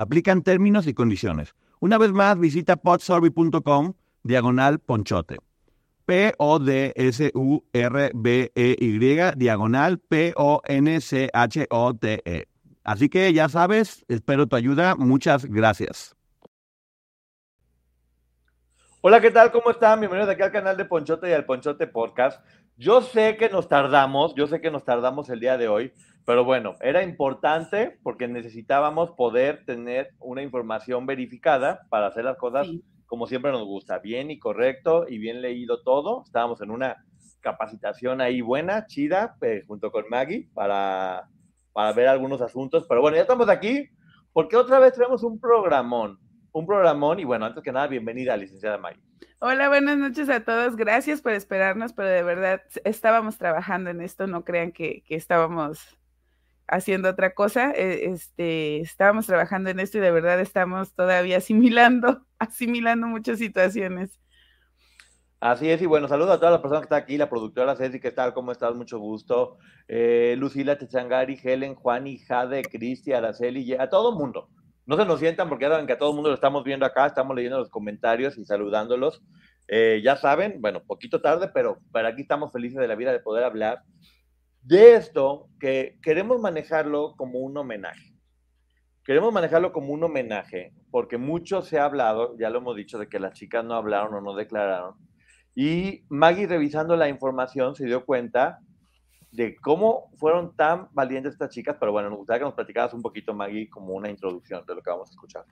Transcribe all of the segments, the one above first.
Aplican términos y condiciones. Una vez más, visita podsurvey.com diagonal ponchote. P-O-D-S-U-R-B-E-Y diagonal P-O-N-C-H-O-T-E. Así que ya sabes, espero tu ayuda. Muchas gracias. Hola, ¿qué tal? ¿Cómo están? Bienvenidos aquí al canal de Ponchote y al Ponchote Podcast. Yo sé que nos tardamos, yo sé que nos tardamos el día de hoy, pero bueno, era importante porque necesitábamos poder tener una información verificada para hacer las cosas como siempre nos gusta, bien y correcto y bien leído todo. Estábamos en una capacitación ahí buena, chida, eh, junto con Maggie para, para ver algunos asuntos. Pero bueno, ya estamos aquí porque otra vez tenemos un programón, un programón y bueno, antes que nada, bienvenida, licenciada Maggie. Hola, buenas noches a todos. Gracias por esperarnos, pero de verdad estábamos trabajando en esto. No crean que, que estábamos haciendo otra cosa. Eh, este, estábamos trabajando en esto y de verdad estamos todavía asimilando, asimilando muchas situaciones. Así es, y bueno, saludo a todas las personas que están aquí, la productora Ceci, ¿qué tal? ¿Cómo estás? Mucho gusto. Eh, Lucila Techangari, Helen, Juan y Jade, Cristi, Araceli, a todo el mundo. No se nos sientan porque ya saben que a todo el mundo lo estamos viendo acá, estamos leyendo los comentarios y saludándolos. Eh, ya saben, bueno, poquito tarde, pero para aquí estamos felices de la vida de poder hablar de esto que queremos manejarlo como un homenaje. Queremos manejarlo como un homenaje porque mucho se ha hablado, ya lo hemos dicho, de que las chicas no hablaron o no declararon. Y Maggie revisando la información se dio cuenta de cómo fueron tan valientes estas chicas, pero bueno, nos gustaría que nos platicaras un poquito, Maggie, como una introducción de lo que vamos a escuchar.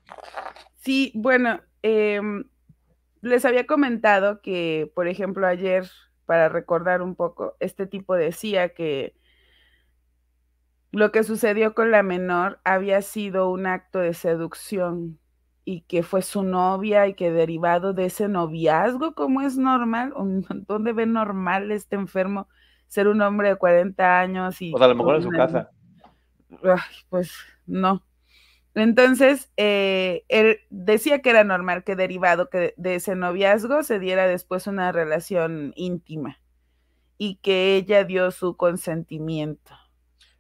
Sí, bueno, em, les había comentado que, por ejemplo, ayer para recordar un poco, este tipo decía que lo que sucedió con la menor había sido un acto de seducción y que fue su novia y que derivado de ese noviazgo, como es normal, ¿dónde ve normal este enfermo ser un hombre de 40 años? Y pues a lo mejor en su casa. pues no. Entonces, eh, él decía que era normal que derivado que de ese noviazgo se diera después una relación íntima y que ella dio su consentimiento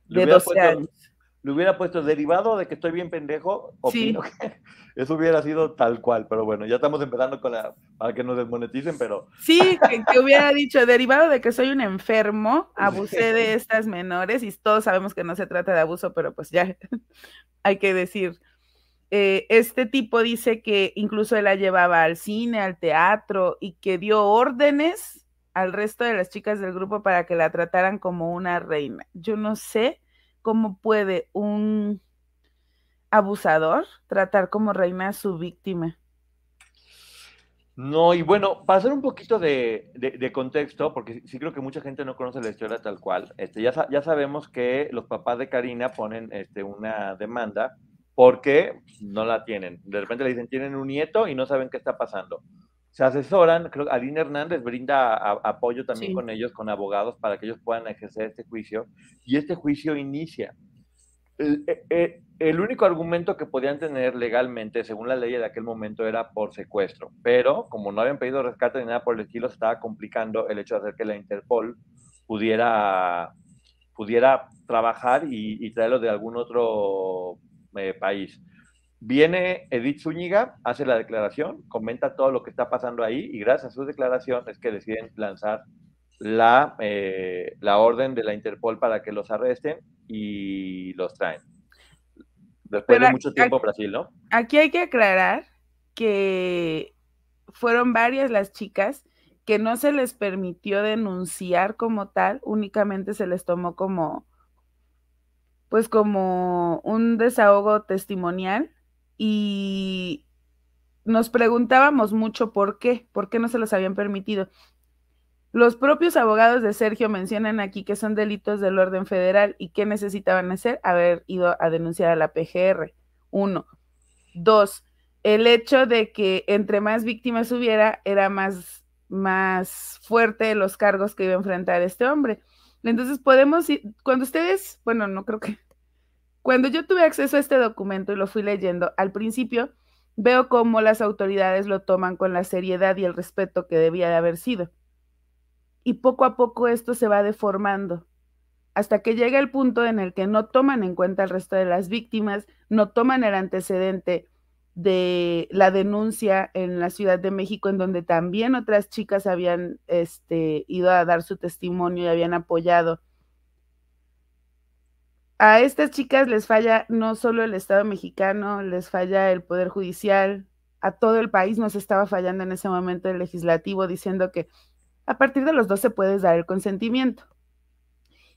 de 12 años. Le hubiera puesto derivado de que estoy bien pendejo, opino que eso hubiera sido tal cual, pero bueno, ya estamos empezando con la, para que nos desmoneticen, pero... Sí, que, hubiera dicho, derivado de que soy un enfermo, abusé de estas menores, y todos sabemos que no se trata de abuso, pero pues ya hay que decir, eh, este tipo dice que incluso él la llevaba al cine, al teatro y que dio órdenes al resto de las chicas del grupo para que la trataran como una reina. Yo no sé cómo puede un abusador tratar como reina a su víctima. No, y bueno, para hacer un poquito de, contexto, porque sí creo que mucha gente no conoce la historia tal cual, este, ya, ya sabemos que los papás de Karina ponen este, una demanda porque no la tienen. De repente le dicen, tienen un nieto y no saben qué está pasando. Se asesoran, creo que Aline Hernández brinda apoyo también con ellos, con abogados, para que ellos puedan ejercer este juicio. Y este juicio inicia. El, e, e, el, único argumento que podían tener legalmente, según la ley de aquel momento, era por secuestro. Pero como no habían pedido rescate ni nada por el estilo, estaba complicando el hecho de hacer que la Interpol pudiera, pudiera trabajar y, y traerlo de algún otro eh, país. Viene Edith Zúñiga, hace la declaración, comenta todo lo que está pasando ahí y gracias a su declaración es que deciden lanzar la, eh, la orden de la Interpol para que los arresten y los traen. Después de mucho tiempo Brasil, ¿no? Aquí hay que aclarar que fueron varias las chicas que no se les permitió denunciar como tal, únicamente se les tomó como pues como un desahogo testimonial y nos preguntábamos mucho por qué, por qué no se los habían permitido. Los propios abogados de Sergio mencionan aquí que son delitos del orden federal y qué necesitaban hacer, haber ido a denunciar a la PGR. Uno, Dos, el hecho de que entre más víctimas hubiera, era más, más fuerte los cargos que iba a enfrentar este hombre. Entonces podemos cuando ustedes, bueno, no creo que, cuando yo tuve acceso a este documento y lo fui leyendo, al principio veo cómo las autoridades lo toman con la seriedad y el respeto que debía de haber sido. Y poco a poco esto se va deformando hasta que llega el punto en el que no toman en cuenta el resto de las víctimas, no toman el antecedente de la denuncia en la Ciudad de México, en donde también otras chicas habían este, ido a dar su testimonio y habían apoyado. A estas chicas les falla no solo el Estado mexicano, les falla el Poder Judicial, a todo el país nos estaba fallando en ese momento el legislativo diciendo que a partir de los dos se puede dar el consentimiento.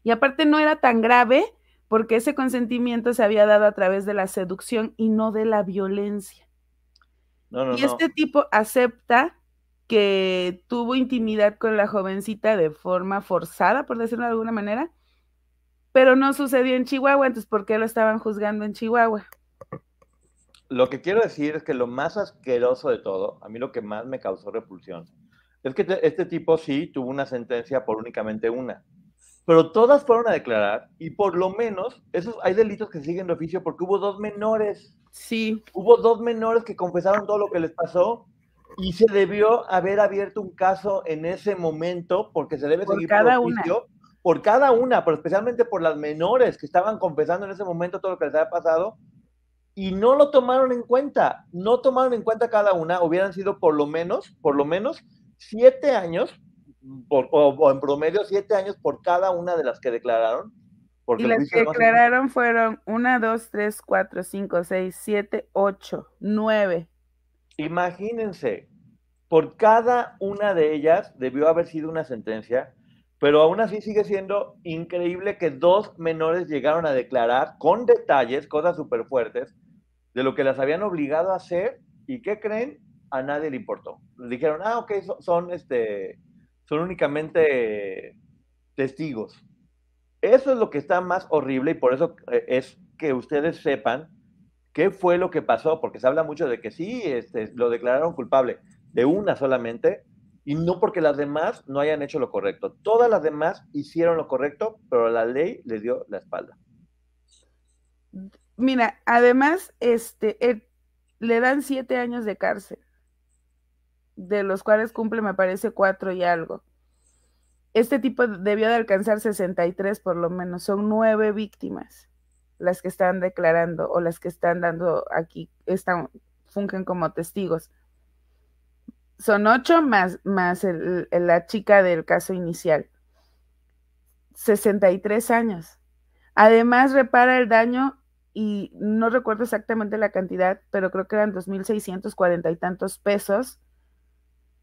Y aparte no era tan grave porque ese consentimiento se había dado a través de la seducción y no de la violencia. y este tipo acepta que tuvo intimidad con la jovencita de forma forzada, por decirlo de alguna manera, pero no sucedió en Chihuahua, entonces ¿por qué lo estaban juzgando en Chihuahua? Lo que quiero decir es que lo más asqueroso de todo, a mí lo que más me causó repulsión, es que este tipo sí tuvo una sentencia por únicamente una pero todas fueron a declarar y por lo menos esos hay delitos que siguen de oficio porque hubo dos menores. Sí. Hubo dos menores que confesaron todo lo que les pasó y se debió haber abierto un caso en ese momento porque se debe seguir cada por oficio por cada una, pero especialmente por las menores que estaban confesando en ese momento todo lo que les había pasado y no lo tomaron en cuenta, no tomaron en cuenta cada una, hubieran sido por lo menos, por lo menos siete años o, en promedio siete años por cada una de las que declararon. Porque y las que declararon fueron una, dos, tres, cuatro, cinco, seis, siete, ocho, nueve. Imagínense, por cada una de ellas debió haber sido una sentencia, pero aún así sigue siendo increíble que dos menores llegaron a declarar con detalles, cosas súper fuertes, de lo que las habían obligado a hacer y ¿qué creen? A nadie le importó. Dijeron, ah, ok, son este, son únicamente testigos. Eso es lo que está más horrible y por eso eh, es que ustedes sepan qué fue lo que pasó, porque se habla mucho de que sí, este, lo declararon culpable de una solamente y no porque las demás no hayan hecho lo correcto. Todas las demás hicieron lo correcto, pero la ley les dio la espalda. Mira, además, este, le dan siete años de cárcel de los cuales cumple, me parece, cuatro y algo. Este tipo debió de alcanzar 63 por lo menos, son nueve víctimas las que están declarando o las que están dando aquí, están, fungen como testigos. Son ocho más, más la chica del caso inicial. 63 años. Además, repara el daño y no recuerdo exactamente la cantidad, pero creo que eran 2.640 y tantos pesos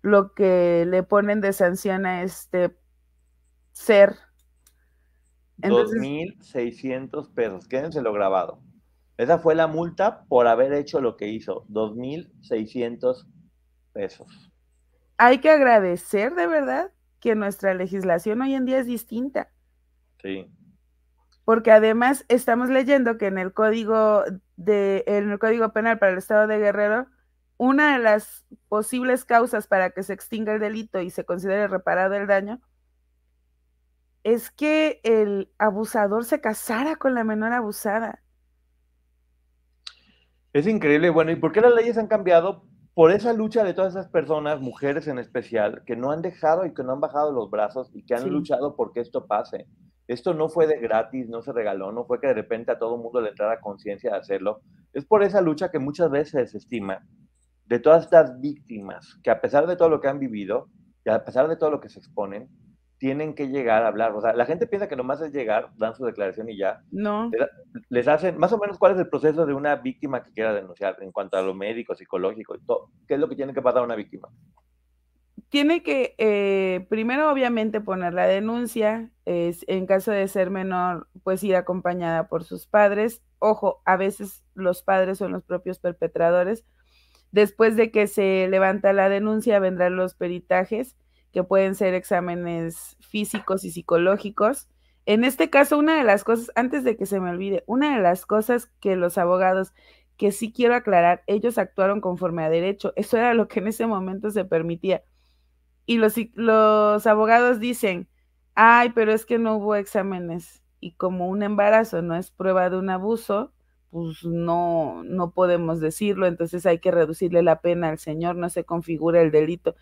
lo que le ponen de sanción a este ser. 2.600 pesos, quédenselo grabado. Esa fue la multa por haber hecho lo que hizo, 2.600 pesos. Hay que agradecer de verdad que nuestra legislación hoy en día es distinta. Sí. Porque además estamos leyendo que en el código de en el código penal para el estado de Guerrero una de las posibles causas para que se extinga el delito y se considere reparado el daño es que el abusador se casara con la menor abusada. Es increíble. Bueno, ¿y por qué las leyes han cambiado? Por esa lucha de todas esas personas, mujeres en especial, que no han dejado y que no han bajado los brazos y que han luchado por que esto pase. Esto no fue de gratis, no se regaló, no fue que de repente a todo el mundo le entrara conciencia de hacerlo. Es por esa lucha que muchas veces se desestima de todas estas víctimas que a pesar de todo lo que han vivido y a pesar de todo lo que se exponen, tienen que llegar a hablar. O sea, la gente piensa que nomás es llegar, dan su declaración y ya. No. Les hacen, más o menos, cuál es el proceso de una víctima que quiera denunciar en cuanto a lo médico, psicológico y todo. ¿Qué es lo que tiene que pasar a una víctima? Tiene que, eh, primero, obviamente, poner la denuncia. Es, en caso de ser menor, pues ir acompañada por sus padres. Ojo, a veces los padres son los propios perpetradores Después de que se levanta la denuncia, vendrán los peritajes, que pueden ser exámenes físicos y psicológicos. En este caso, una de las cosas, antes de que se me olvide, una de las cosas que los abogados que sí quiero aclarar, ellos actuaron conforme a derecho, eso era lo que en ese momento se permitía. Y los, los abogados dicen, ay, pero es que no hubo exámenes y como un embarazo no es prueba de un abuso, pues no, no podemos decirlo, entonces hay que reducirle la pena al señor, no se configura el delito.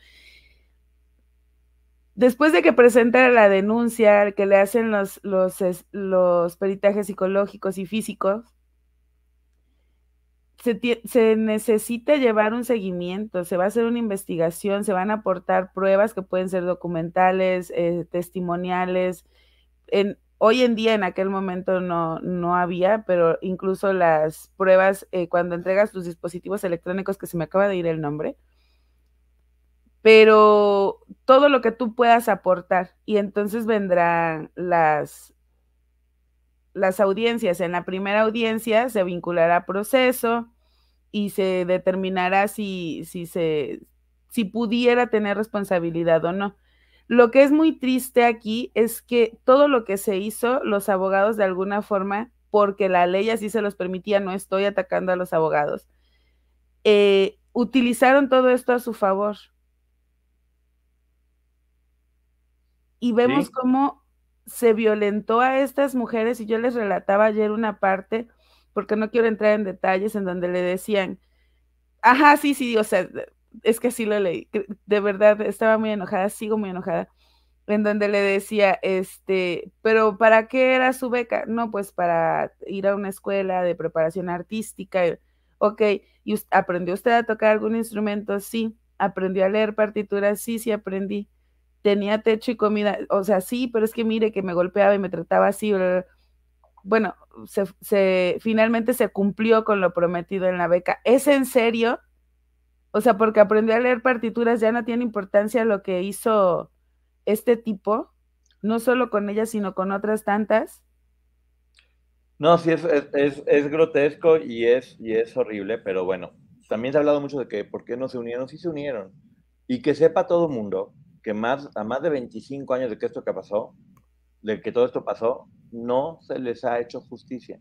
Después de que presenta la denuncia, que le hacen los, los, los peritajes psicológicos y físicos, se, se, necesita llevar un seguimiento, se va a hacer una investigación, se van a aportar pruebas que pueden ser documentales, eh, testimoniales. Hoy en día, en aquel momento no, no había, pero incluso las pruebas, eh, cuando entregas tus dispositivos electrónicos, que se me acaba de ir el nombre, pero todo lo que tú puedas aportar y entonces vendrán las las audiencias. En la primera audiencia se vinculará proceso y se determinará si, si se si pudiera tener responsabilidad o no. Lo que es muy triste aquí es que todo lo que se hizo, los abogados de alguna forma, porque la ley así se los permitía, no estoy atacando a los abogados, eh, utilizaron todo esto a su favor. Y vemos cómo se violentó a estas mujeres y yo les relataba ayer una parte, porque no quiero entrar en detalles, en donde le decían, ajá, sí, sí, o sea, es que sí lo leí, de verdad estaba muy enojada, sigo muy enojada, en donde le decía, este, pero ¿para qué era su beca? No, pues para ir a una escuela de preparación artística, ok, ¿y aprendió usted a tocar algún instrumento? Sí, aprendió a leer partituras, sí, sí aprendí tenía techo y comida, o sea, sí, pero es que mire que me golpeaba y me trataba así. Bueno, finalmente se cumplió con lo prometido en la beca. ¿Es en serio? O sea, porque aprendió a leer partituras ya no tiene importancia lo que hizo este tipo, no solo con ella, sino con otras tantas. No, sí, es, es, es, grotesco y es, y es horrible, pero bueno, también se ha hablado mucho de que por qué no se unieron, sí se unieron. Y que sepa todo mundo que más, a más de 25 años de que esto que pasó, de que todo esto pasó, no se les ha hecho justicia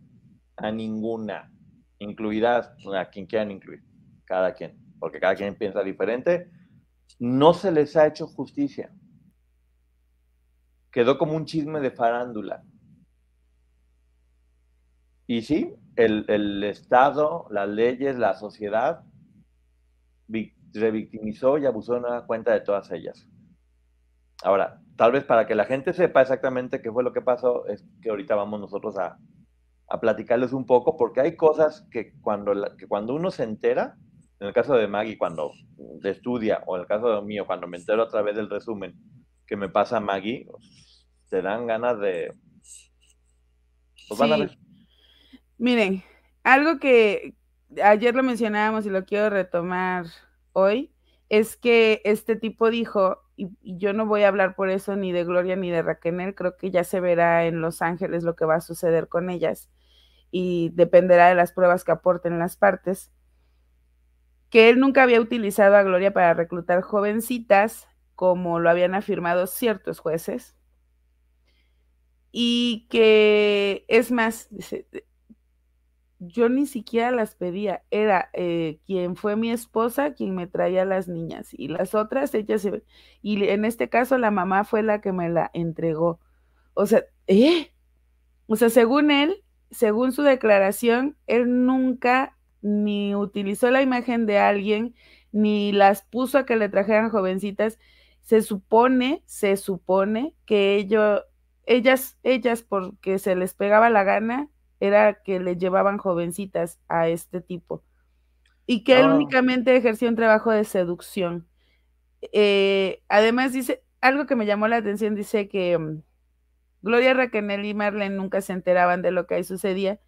a ninguna, incluidas a quien quieran incluir, cada quien, porque cada quien piensa diferente, no se les ha hecho justicia. Quedó como un chisme de farándula. Y sí, el, el Estado, las leyes, la sociedad revictimizó y abusó de una cuenta de todas ellas. Ahora, tal vez para que la gente sepa exactamente qué fue lo que pasó, es que ahorita vamos nosotros a, platicarles un poco, porque hay cosas que cuando, que cuando uno se entera, en el caso de Maggie, cuando estudia, o en el caso de mío, cuando me entero a través del resumen que me pasa Maggie, te dan ganas de... Pues van a ver. Miren, algo que ayer lo mencionábamos y lo quiero retomar hoy, es que este tipo dijo, y, yo no voy a hablar por eso ni de Gloria ni de Raquel, creo que ya se verá en Los Ángeles lo que va a suceder con ellas y dependerá de las pruebas que aporten las partes, que él nunca había utilizado a Gloria para reclutar jovencitas, como lo habían afirmado ciertos jueces, y que es más, yo ni siquiera las pedía, era eh, quien fue mi esposa quien me traía las niñas y las otras, ellas, y en este caso la mamá fue la que me la entregó. O sea, ¿eh? O sea, según él, según su declaración, él nunca ni utilizó la imagen de alguien, ni las puso a que le trajeran jovencitas. Se supone, se supone que ellos, ellas, ellas, porque se les pegaba la gana, era que le llevaban jovencitas a este tipo y que él ah. únicamente ejerció un trabajo de seducción. Eh, además dice, algo que me llamó la atención, dice que mm, Gloria Raquel y Marlene nunca se enteraban de lo que ahí sucedía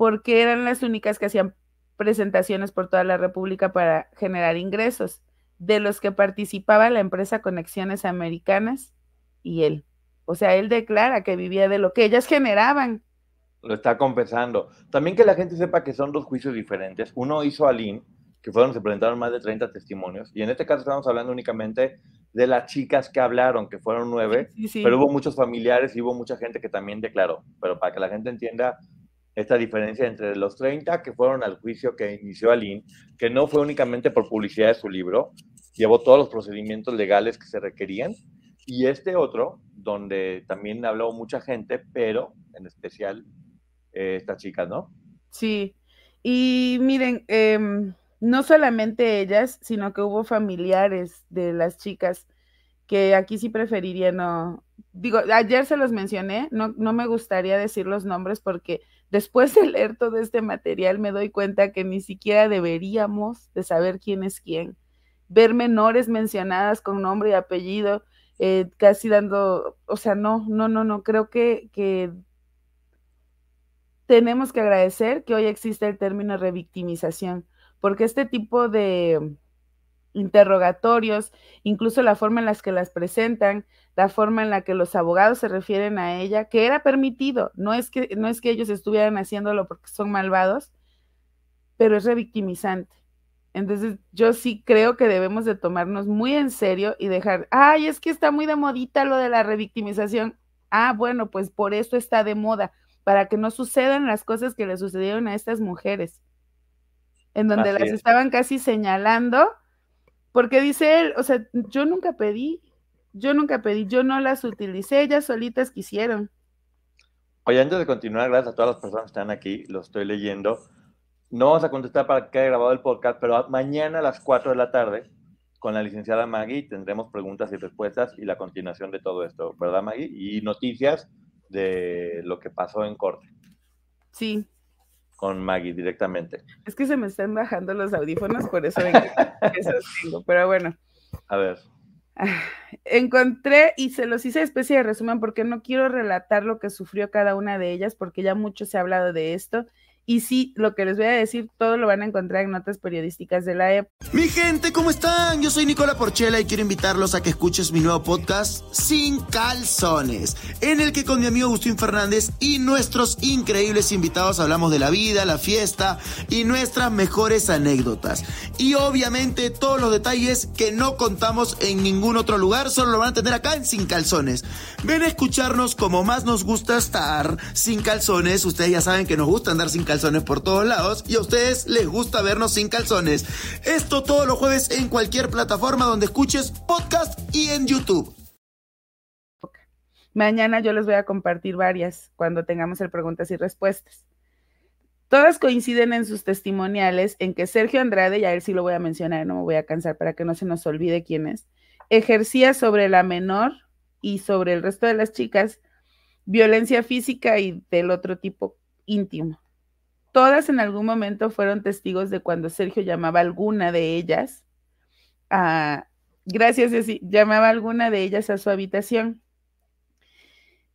porque eran las únicas que hacían presentaciones por toda la República para generar ingresos, de los que participaba la empresa Conexiones Americanas y él. O sea, él declara que vivía de lo que ellas generaban lo está compensando. También que la gente sepa que son dos juicios diferentes. Uno hizo a Lynn, que fueron, se presentaron más de 30 testimonios, y en este caso estamos hablando únicamente de las chicas que hablaron, que fueron nueve, pero hubo muchos familiares y hubo mucha gente que también declaró. Pero para que la gente entienda esta diferencia entre los 30 que fueron al juicio que inició Aline, que no fue únicamente por publicidad de su libro, llevó todos los procedimientos legales que se requerían, y este otro, donde también habló mucha gente, pero en especial eh, esta chica, ¿no? Sí, y miren, em, no solamente ellas, sino que hubo familiares de las chicas que aquí sí preferiría no, digo, ayer se los mencioné, no, no me gustaría decir los nombres porque después de leer todo este material me doy cuenta que ni siquiera deberíamos de saber quién es quién. Ver menores mencionadas con nombre y apellido, eh, casi dando, o sea, no, no, no, no, creo que, que tenemos que agradecer que hoy existe el término revictimización, porque este tipo de interrogatorios, incluso la forma en las que las presentan, la forma en la que los abogados se refieren a ella, que era permitido, no es que, no es que ellos estuvieran haciéndolo porque son malvados, pero es revictimizante. Entonces, yo sí creo que debemos de tomarnos muy en serio y dejar, ay, es que está muy de modita lo de la revictimización. Ah, bueno, pues por eso está de moda, para que no sucedan las cosas que le sucedieron a estas mujeres, en donde las estaban casi señalando porque dice él, o sea, yo nunca pedí, yo nunca pedí, yo no las utilicé, ellas solitas quisieron. Oye, antes de continuar, gracias a todas las personas que están aquí, lo estoy leyendo. No vamos a contestar para que haya grabado el podcast, pero mañana a las 4 de la tarde, con la licenciada Maggie, tendremos preguntas y respuestas y la continuación de todo esto, ¿verdad, Maggie? Y noticias de lo que pasó en corte. Sí, con Maggie directamente. Es que se me están bajando los audífonos, por eso tengo, pero bueno. A ver. Ah, encontré y se los hice especie de resumen porque no quiero relatar lo que sufrió cada una de ellas, porque ya mucho se ha hablado de esto y sí, lo que les voy a decir, todo lo van a encontrar en notas periodísticas de la época. Mi gente, ¿cómo están? Yo soy Nicola Porchela y quiero invitarlos a que escuches mi nuevo podcast Sin Calzones, en el que con mi amigo Agustín Fernández y nuestros increíbles invitados hablamos de la vida, la fiesta y nuestras mejores anécdotas. Y obviamente todos los detalles que no contamos en ningún otro lugar, solo lo van a tener acá en Sin Calzones. Ven a escucharnos como más nos gusta estar sin calzones. Ustedes ya saben que nos gusta andar sin calzones calzones por todos lados y a ustedes les gusta vernos sin calzones. Esto todos los jueves en cualquier plataforma donde escuches podcast y en YouTube. Mañana yo les voy a compartir varias cuando tengamos el preguntas y respuestas. Todas coinciden en sus testimoniales en que Sergio Andrade, y a él sí lo voy a mencionar, no me voy a cansar para que no se nos olvide quién es, ejercía sobre la menor y sobre el resto de las chicas violencia física y del otro tipo íntimo. Todas en algún momento fueron testigos de cuando Sergio llamaba a alguna de ellas, a, gracias, llamaba a alguna de ellas a su habitación.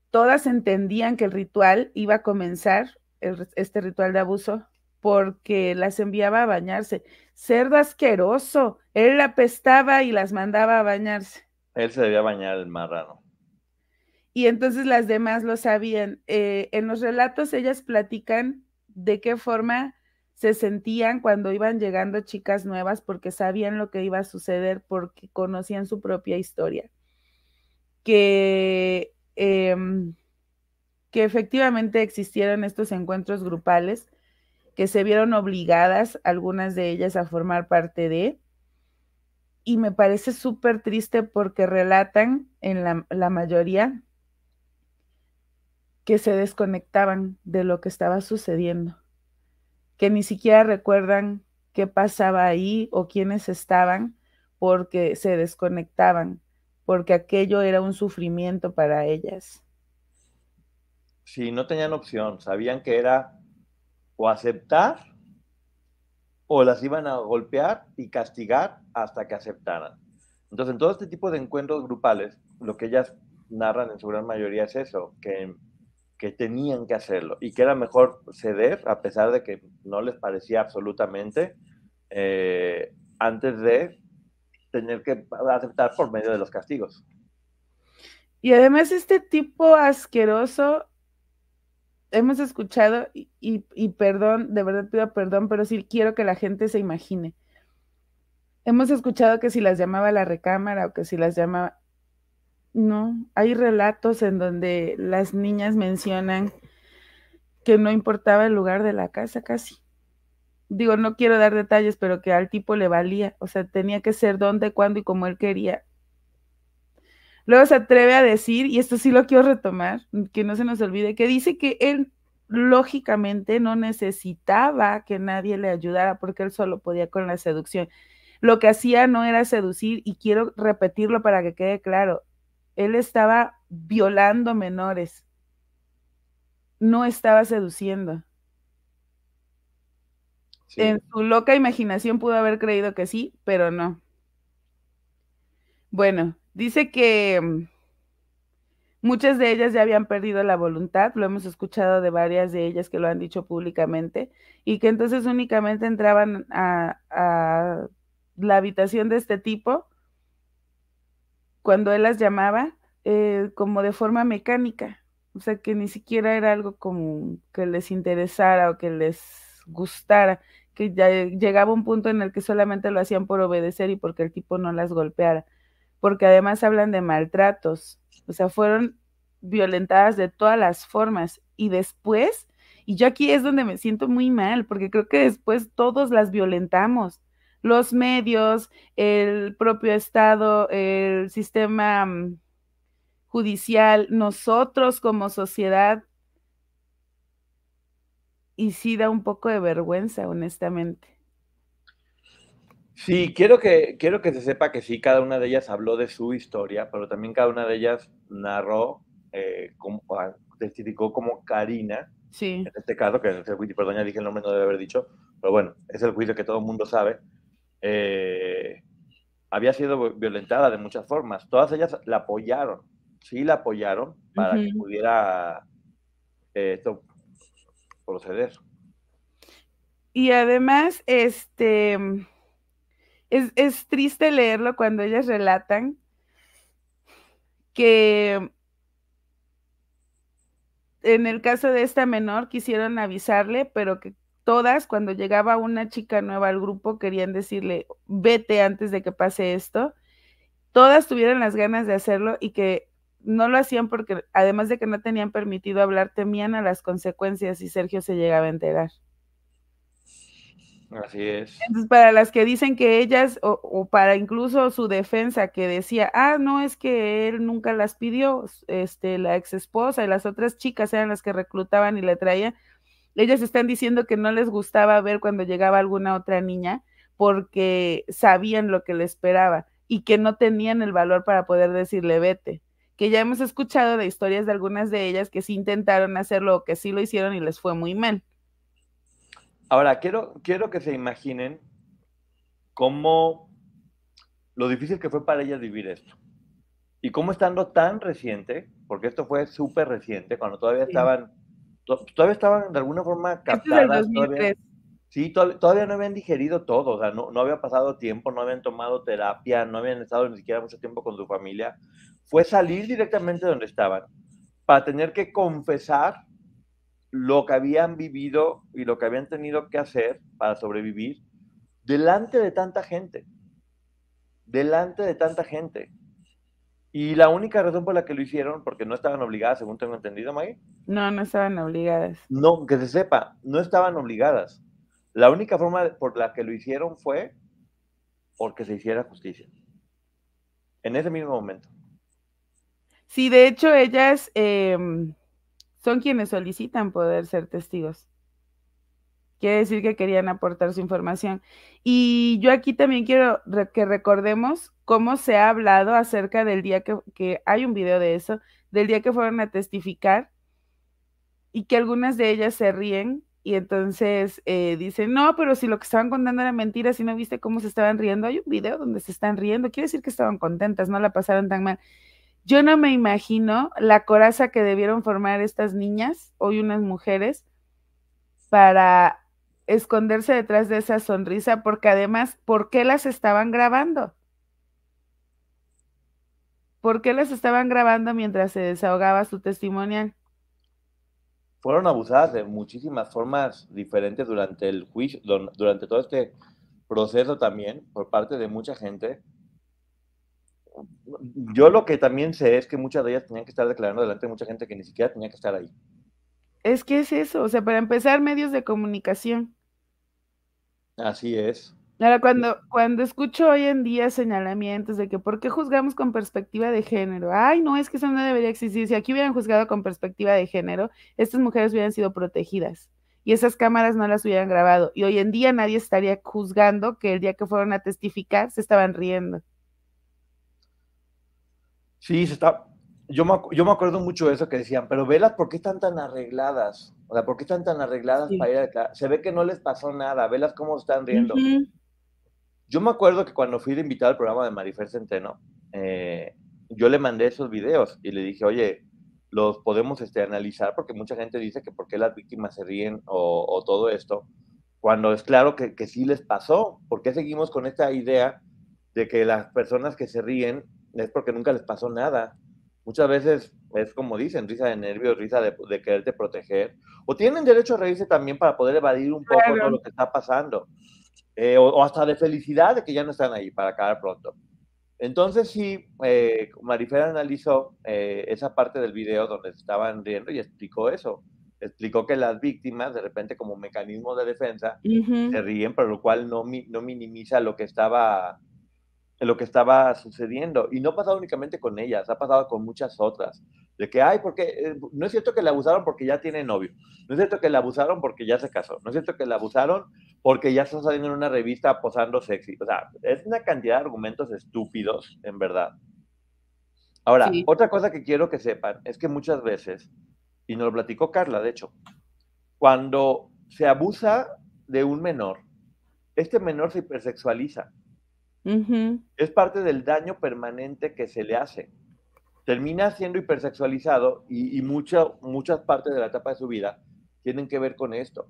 Todas entendían que el ritual iba a comenzar, este ritual de abuso, porque las enviaba a bañarse. Cerdo asqueroso, él la apestaba y las mandaba a bañarse. Él se debía bañar el marrano. Y entonces las demás lo sabían. Eh, en los relatos ellas platican de qué forma se sentían cuando iban llegando chicas nuevas porque sabían lo que iba a suceder, porque conocían su propia historia. Que, em, que efectivamente existieron estos encuentros grupales, que se vieron obligadas algunas de ellas a formar parte de, y me parece súper triste porque relatan en la, la mayoría que se desconectaban de lo que estaba sucediendo, que ni siquiera recuerdan qué pasaba ahí o quiénes estaban porque se desconectaban, porque aquello era un sufrimiento para ellas. Sí, no tenían opción, sabían que era o aceptar o las iban a golpear y castigar hasta que aceptaran. Entonces, en todo este tipo de encuentros grupales, lo que ellas narran en su gran mayoría es eso, que que tenían que hacerlo y que era mejor ceder a pesar de que no les parecía absolutamente eh, antes de tener que aceptar por medio de los castigos. Y además este tipo asqueroso, hemos escuchado, y, y, perdón, de verdad pido perdón, pero sí quiero que la gente se imagine. Hemos escuchado que si las llamaba la recámara o que si las llamaba, no, hay relatos en donde las niñas mencionan que no importaba el lugar de la casa casi. Digo, no quiero dar detalles, pero que al tipo le valía, o sea, tenía que ser dónde, cuándo y como él quería. Luego se atreve a decir, y esto sí lo quiero retomar, que no se nos olvide, que dice que él lógicamente no necesitaba que nadie le ayudara porque él solo podía con la seducción. Lo que hacía no era seducir, y quiero repetirlo para que quede claro, él estaba violando menores, no estaba seduciendo. En su loca imaginación pudo haber creído que sí, pero no. Bueno, dice que mm, muchas de ellas ya habían perdido la voluntad, lo hemos escuchado de varias de ellas que lo han dicho públicamente, y que entonces únicamente entraban a, la habitación de este tipo cuando él las llamaba eh, como de forma mecánica, o sea que ni siquiera era algo como que les interesara o que les gustara, que ya llegaba un punto en el que solamente lo hacían por obedecer y porque el tipo no las golpeara, porque además hablan de maltratos, o sea, fueron violentadas de todas las formas y después, y yo aquí es donde me siento muy mal, porque creo que después todos las violentamos, los medios, el propio Estado, el sistema mm, judicial, nosotros como sociedad y sí da un poco de vergüenza, honestamente. Sí, quiero que, quiero que se sepa que sí, cada una de ellas habló de su historia, pero también cada una de ellas narró, eh, como, ah, testificó como Karina, sí. en este caso, que es el juicio, perdón, ya dije el nombre, no debe haber dicho, pero bueno, es el juicio que todo el mundo sabe, eh, había sido violentada de muchas formas. Todas ellas la apoyaron, sí la apoyaron para que pudiera eh, esto proceder. Y además, este, es, triste leerlo cuando ellas relatan que en el caso de esta menor quisieron avisarle, pero que todas, cuando llegaba una chica nueva al grupo, querían decirle, vete antes de que pase esto. Todas tuvieron las ganas de hacerlo y que no lo hacían porque, además de que no tenían permitido hablar, temían a las consecuencias y Sergio se llegaba a enterar. Así es. Entonces, para las que dicen que ellas, o, para incluso su defensa, que decía, ah, no, es que él nunca las pidió, este, la ex esposa y las otras chicas eran las que reclutaban y le traían, ellas están diciendo que no les gustaba ver cuando llegaba alguna otra niña porque sabían lo que le esperaba y que no tenían el valor para poder decirle vete que ya hemos escuchado de historias de algunas de ellas que sí intentaron hacerlo o que sí lo hicieron y les fue muy mal. Ahora, quiero, quiero que se imaginen cómo lo difícil que fue para ellas vivir esto. Y cómo estando tan reciente, porque esto fue súper reciente, cuando todavía estaban, todavía estaban de alguna forma captadas. Todavía, sí, todavía, no habían digerido todo, o sea, no, no había pasado tiempo, no habían tomado terapia, no habían estado ni siquiera mucho tiempo con su familia fue salir directamente de donde estaban para tener que confesar lo que habían vivido y lo que habían tenido que hacer para sobrevivir delante de tanta gente. Delante de tanta gente. Y la única razón por la que lo hicieron, porque no estaban obligadas, según tengo entendido, Maggie. No, no estaban obligadas. No, que se sepa, no estaban obligadas. La única forma por la que lo hicieron fue porque se hiciera justicia. En ese mismo momento. Sí, de hecho, ellas em, son quienes solicitan poder ser testigos. Quiere decir que querían aportar su información. Y yo aquí también quiero que recordemos cómo se ha hablado acerca del día que, que, hay un video de eso, del día que fueron a testificar y que algunas de ellas se ríen y entonces eh, dicen, no, pero si lo que estaban contando era mentira, si no viste cómo se estaban riendo, hay un video donde se están riendo, quiere decir que estaban contentas, no la pasaron tan mal. Yo no me imagino la coraza que debieron formar estas niñas, hoy unas mujeres, para esconderse detrás de esa sonrisa, porque además, ¿por qué las estaban grabando? ¿Por qué las estaban grabando mientras se desahogaba su testimonial? Fueron abusadas de muchísimas formas diferentes durante el juicio, durante todo este proceso también, por parte de mucha gente yo lo que también sé es que muchas de ellas tenían que estar declarando delante de mucha gente que ni siquiera tenía que estar ahí. Es que es eso, o sea, para empezar, medios de comunicación. Así es. Ahora, cuando, cuando escucho hoy en día señalamientos de que por qué juzgamos con perspectiva de género, ay, no, es que eso no debería existir. Si aquí hubieran juzgado con perspectiva de género, estas mujeres hubieran sido protegidas y esas cámaras no las hubieran grabado. Y hoy en día nadie estaría juzgando que el día que fueron a testificar se estaban riendo. Sí, se está. Yo me, yo me acuerdo mucho de eso que decían, pero velas, ¿por qué están tan arregladas? O sea, ¿por qué están tan arregladas para ir a Se ve que no les pasó nada, velas cómo están riendo. Yo me acuerdo que cuando fui de invitado al programa de Marifer Centeno, eh, yo le mandé esos videos y le dije, oye, los podemos este, analizar porque mucha gente dice que por qué las víctimas se ríen o, todo esto, cuando es claro que, que, sí les pasó. ¿Por qué seguimos con esta idea de que las personas que se ríen es porque nunca les pasó nada? Muchas veces es como dicen, risa de nervios, risa de, de quererte proteger. O tienen derecho a reírse también para poder evadir un poco todo lo que está pasando. Eh, o, hasta de felicidad de que ya no están ahí para acabar pronto. Entonces sí, eh, Marifer analizó eh, esa parte del video donde estaban riendo y explicó eso. Explicó que las víctimas, de repente como mecanismo de defensa, se ríen, pero lo cual no, no minimiza lo que estaba lo que estaba sucediendo. Y no ha pasado únicamente con ellas, ha pasado con muchas otras. De que, ay, porque eh, no es cierto que la abusaron porque ya tiene novio. No es cierto que la abusaron porque ya se casó. No es cierto que la abusaron porque ya está saliendo en una revista posando sexy. O sea, es una cantidad de argumentos estúpidos, en verdad. Ahora, otra cosa que quiero que sepan es que muchas veces, y nos lo platicó Carla, de hecho, cuando se abusa de un menor, este menor se hipersexualiza. Es parte del daño permanente que se le hace. Termina siendo hipersexualizado y, muchas partes de la etapa de su vida tienen que ver con esto.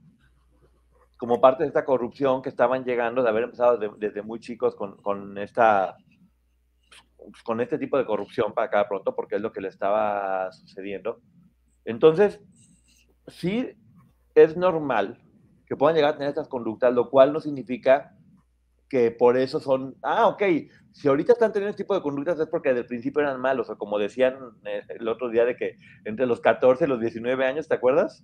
Como parte de esta corrupción que estaban llegando, de haber empezado desde, muy chicos con, esta, con este tipo de corrupción para acá pronto, porque es lo que le estaba sucediendo. Entonces, sí es normal que puedan llegar a tener estas conductas, lo cual no significa que por eso son, ah, ok, si ahorita están teniendo este tipo de conductas es porque desde el principio eran malos, o como decían eh, el otro día de que entre los 14 y los 19 años, ¿te acuerdas?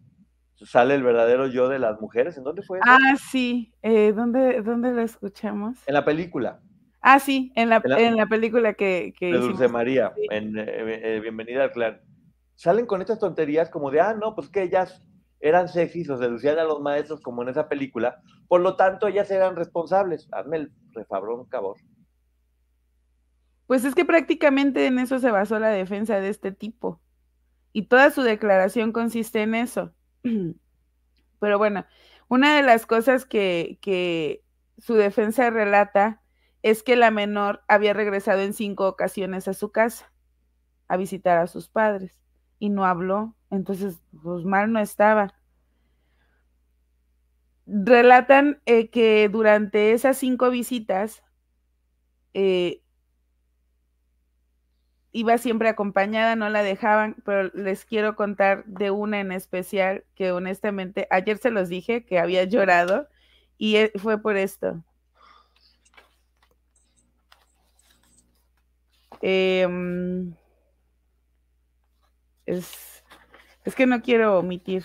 Sale el verdadero yo de las mujeres, ¿en dónde fue? Ah, sí, eh, ¿dónde, ¿dónde lo escuchamos? En la película. Ah, sí, en la, en la, película que... que de Dulce María, en eh, Bienvenida al Clan. Salen con estas tonterías como de, ah, no, pues que ellas eran sexys o seducían a los maestros como en esa película, por lo tanto ellas eran responsables. Hazme el refabrón, cabor. Pues es que prácticamente en eso se basó la defensa de este tipo. Y toda su declaración consiste en eso. Pero bueno, una de las cosas que, que su defensa relata es que la menor había regresado en cinco ocasiones a su casa a visitar a sus padres y no habló, entonces pues mal no estaba. Relatan eh, que durante esas cinco visitas eh, iba siempre acompañada, no la dejaban, pero les quiero contar de una en especial que honestamente ayer se los dije que había llorado y eh, fue por esto. Em, es, es que no quiero omitir.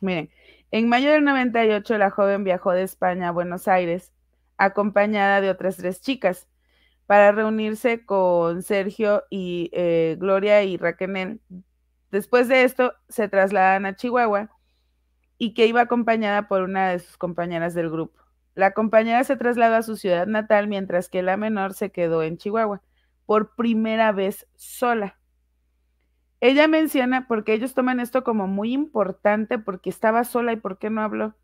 Miren, en mayo del 98 la joven viajó de España a Buenos Aires acompañada de otras tres chicas para reunirse con Sergio y eh, Gloria y Raquel. Después de esto se trasladan a Chihuahua y que iba acompañada por una de sus compañeras del grupo. La compañera se trasladó a su ciudad natal mientras que la menor se quedó en Chihuahua por primera vez sola. Ella menciona, porque ellos toman esto como muy importante, porque estaba sola y por qué no habló.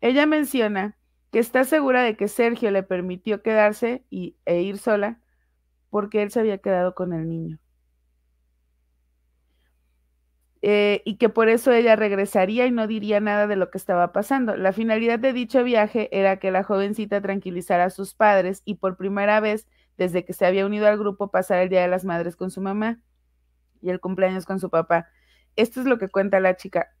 Ella menciona que está segura de que Sergio le permitió quedarse y, e ir sola porque él se había quedado con el niño. Eh, y que por eso ella regresaría y no diría nada de lo que estaba pasando. La finalidad de dicho viaje era que la jovencita tranquilizara a sus padres y por primera vez desde que se había unido al grupo pasar el Día de las Madres con su mamá y el cumpleaños con su papá. Esto es lo que cuenta la chica.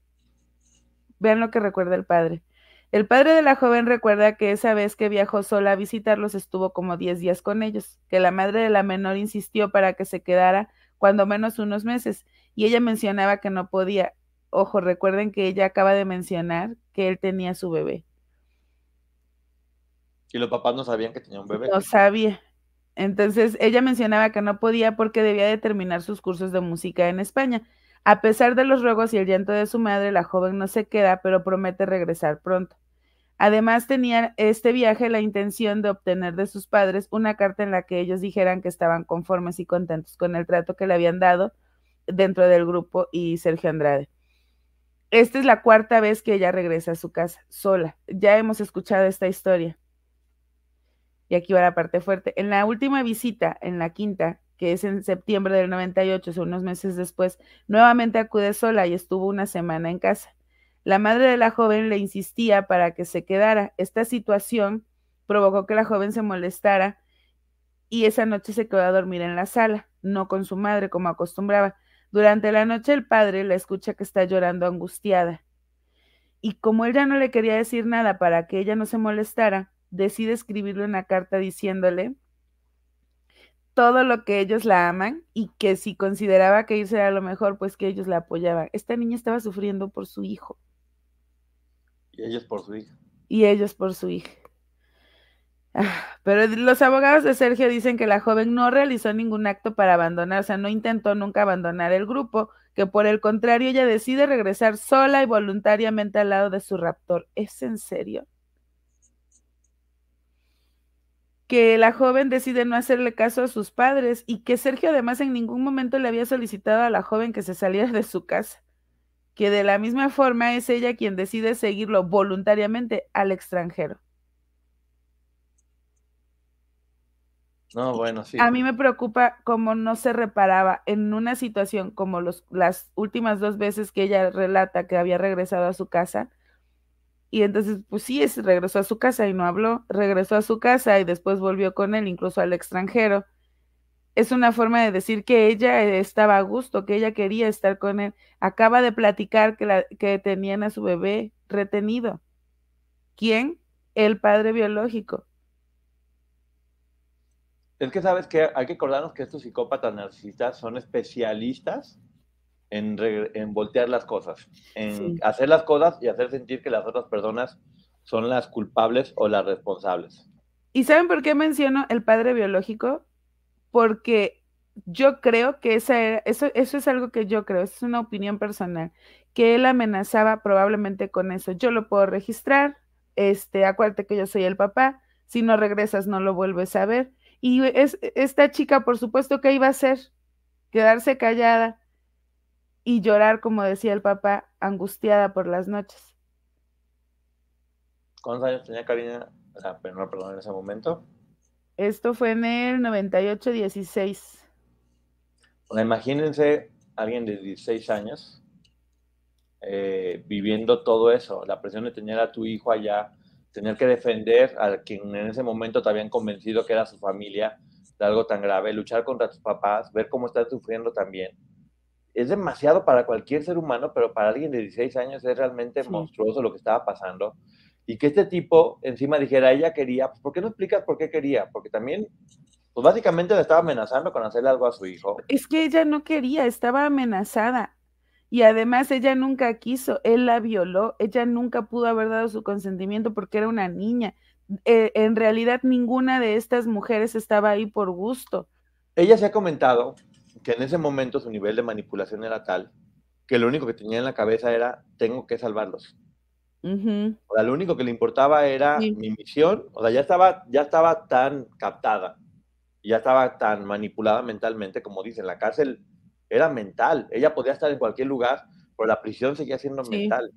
Vean lo que recuerda el padre. El padre de la joven recuerda que esa vez que viajó sola a visitarlos estuvo como 10 días con ellos, que la madre de la menor insistió para que se quedara cuando menos unos meses, y ella mencionaba que no podía, Ojo, recuerden que ella acaba de mencionar que él tenía su bebé. Y los papás no sabían que tenía un bebé. No sabía. Entonces ella mencionaba que no podía porque debía de terminar sus cursos de música en España. A pesar de los ruegos y el llanto de su madre, la joven no se queda, pero promete regresar pronto. Además, tenía este viaje la intención de obtener de sus padres una carta en la que ellos dijeran que estaban conformes y contentos con el trato que le habían dado dentro del grupo y Sergio Andrade. Esta es la cuarta vez que ella regresa a su casa, sola. Ya hemos escuchado esta historia. Y aquí va la parte fuerte. En la última visita, en la quinta, que es en septiembre del 98, o unos meses después, nuevamente acude sola y estuvo una semana en casa. La madre de la joven le insistía para que se quedara. Esta situación provocó que la joven se molestara y esa noche se quedó a dormir en la sala, no con su madre como acostumbraba. Durante la noche el padre la escucha que está llorando angustiada. Y como él ya no le quería decir nada para que ella no se molestara, decide escribirle una carta diciéndole todo lo que ellos la aman y que si consideraba que irse era lo mejor, pues que ellos la apoyaban. Esta niña estaba sufriendo por su hijo. Y ellos por su hija. Y ellos por su hija. Ah, pero los abogados de Sergio dicen que la joven no realizó ningún acto para abandonar, o sea, no intentó nunca abandonar el grupo, que por el contrario ella decide regresar sola y voluntariamente al lado de su raptor. ¿Es en serio? Que la joven decide no hacerle caso a sus padres y que Sergio además en ningún momento le había solicitado a la joven que se saliera de su casa, que de la misma forma es ella quien decide seguirlo voluntariamente al extranjero. No, bueno, sí. A mí me preocupa cómo no se reparaba en una situación como los, las últimas dos veces que ella relata que había regresado a su casa, y entonces, pues sí, es, regresó a su casa y no habló, regresó a su casa y después volvió con él, incluso al extranjero. Es una forma de decir que ella estaba a gusto, que ella quería estar con él. Acaba de platicar que, que tenían a su bebé retenido. ¿Quién? El padre biológico. Es que sabes que hay que acordarnos que estos psicópatas narcisistas son especialistas en, voltear las cosas, en hacer las cosas y hacer sentir que las otras personas son las culpables o las responsables. ¿Y saben por qué menciono el padre biológico? Porque yo creo que esa eso, eso es algo que yo creo, es una opinión personal, que él amenazaba probablemente con eso. Yo lo puedo registrar, este, acuérdate que yo soy el papá, si no regresas no lo vuelves a ver. Y es, esta chica, por supuesto, que iba a hacer? Quedarse callada, y llorar, como decía el papá, angustiada por las noches. ¿Cuántos años tenía Karina? Ah, perdón, en ese momento. Esto fue en el 98-16. Bueno, imagínense alguien de 16 años eh, viviendo todo eso, la presión de tener a tu hijo allá, tener que defender a quien en ese momento te habían convencido que era su familia de algo tan grave, luchar contra tus papás, ver cómo estás sufriendo también es demasiado para cualquier ser humano, pero para alguien de 16 años es realmente monstruoso lo que estaba pasando. Y que este tipo encima dijera, ella quería, pues, ¿por qué no explicas por qué quería? Porque también, pues básicamente le estaba amenazando con hacerle algo a su hijo. Es que ella no quería, estaba amenazada. Y además ella nunca quiso, él la violó, ella nunca pudo haber dado su consentimiento porque era una niña. Eh, en realidad ninguna de estas mujeres estaba ahí por gusto. Ella se ha comentado que en ese momento su nivel de manipulación era tal que lo único que tenía en la cabeza era, tengo que salvarlos. O sea, lo único que le importaba era mi misión, o sea, ya estaba, ya estaba tan captada, ya estaba tan manipulada mentalmente, como dicen, la cárcel era mental, ella podía estar en cualquier lugar, pero la prisión seguía siendo mental.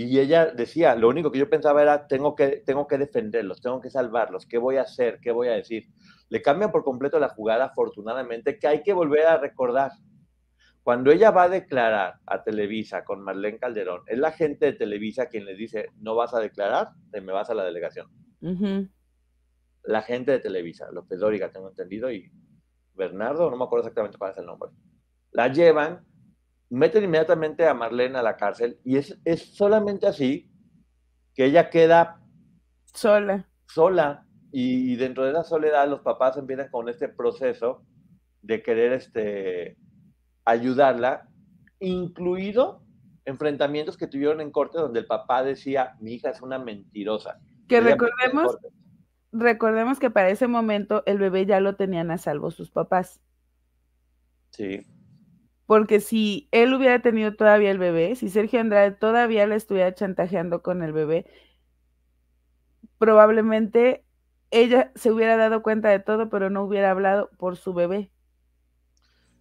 Y ella decía, lo único que yo pensaba era, tengo que, tengo que defenderlos, tengo que salvarlos, ¿qué voy a hacer? ¿Qué voy a decir? Le cambian por completo la jugada, afortunadamente, que hay que volver a recordar. Cuando ella va a declarar a Televisa con Marlene Calderón, es la gente de Televisa quien le dice, no vas a declarar, te me vas a la delegación. La gente de Televisa, López Dóriga, tengo entendido, y Bernardo, no me acuerdo exactamente cuál es el nombre. La llevan, meten inmediatamente a Marlene a la cárcel y es, es solamente así que ella queda sola. Sola, y dentro de esa soledad los papás empiezan con este proceso de querer este, ayudarla, incluido enfrentamientos que tuvieron en corte donde el papá decía, mi hija es una mentirosa. Que recordemos, recordemos que para ese momento el bebé ya lo tenían a salvo sus papás. Sí. Porque si él hubiera tenido todavía el bebé, si Sergio Andrade todavía le estuviera chantajeando con el bebé, probablemente ella se hubiera dado cuenta de todo, pero no hubiera hablado por su bebé.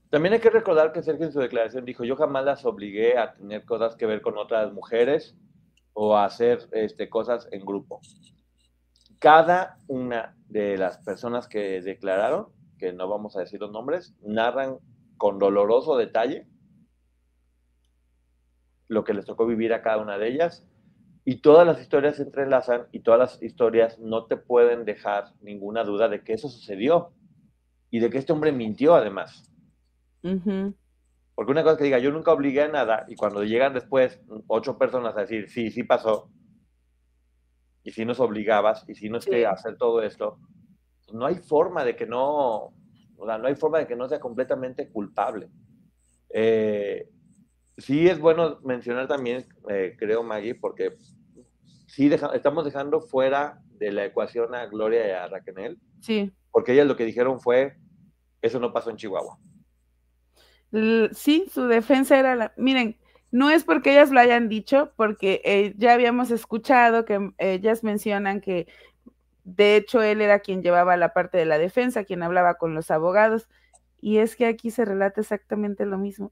También hay que recordar que Sergio en su declaración dijo, yo jamás las obligué a tener cosas que ver con otras mujeres o a hacer este, cosas en grupo. Cada una de las personas que declararon, que no vamos a decir los nombres, narran con doloroso detalle lo que les tocó vivir a cada una de ellas. Y todas las historias se entrelazan y todas las historias no te pueden dejar ninguna duda de que eso sucedió y de que este hombre mintió además. Porque una cosa que diga, yo nunca obligué a nada, y cuando llegan después ocho personas a decir, sí, sí pasó, y si nos obligabas, y si no es que hacer todo esto, pues no hay forma de que no, o sea, no hay forma de que no sea completamente culpable. Eh, sí es bueno mencionar también, eh, creo, Maggie, porque sí estamos dejando fuera de la ecuación a Gloria y a Raquel. Sí. Porque ellas lo que dijeron fue, eso no pasó en Chihuahua sí, su defensa era la, miren, no es porque ellas lo hayan dicho, porque eh, ya habíamos escuchado que ellas mencionan que de hecho él era quien llevaba la parte de la defensa, quien hablaba con los abogados, y es que aquí se relata exactamente lo mismo.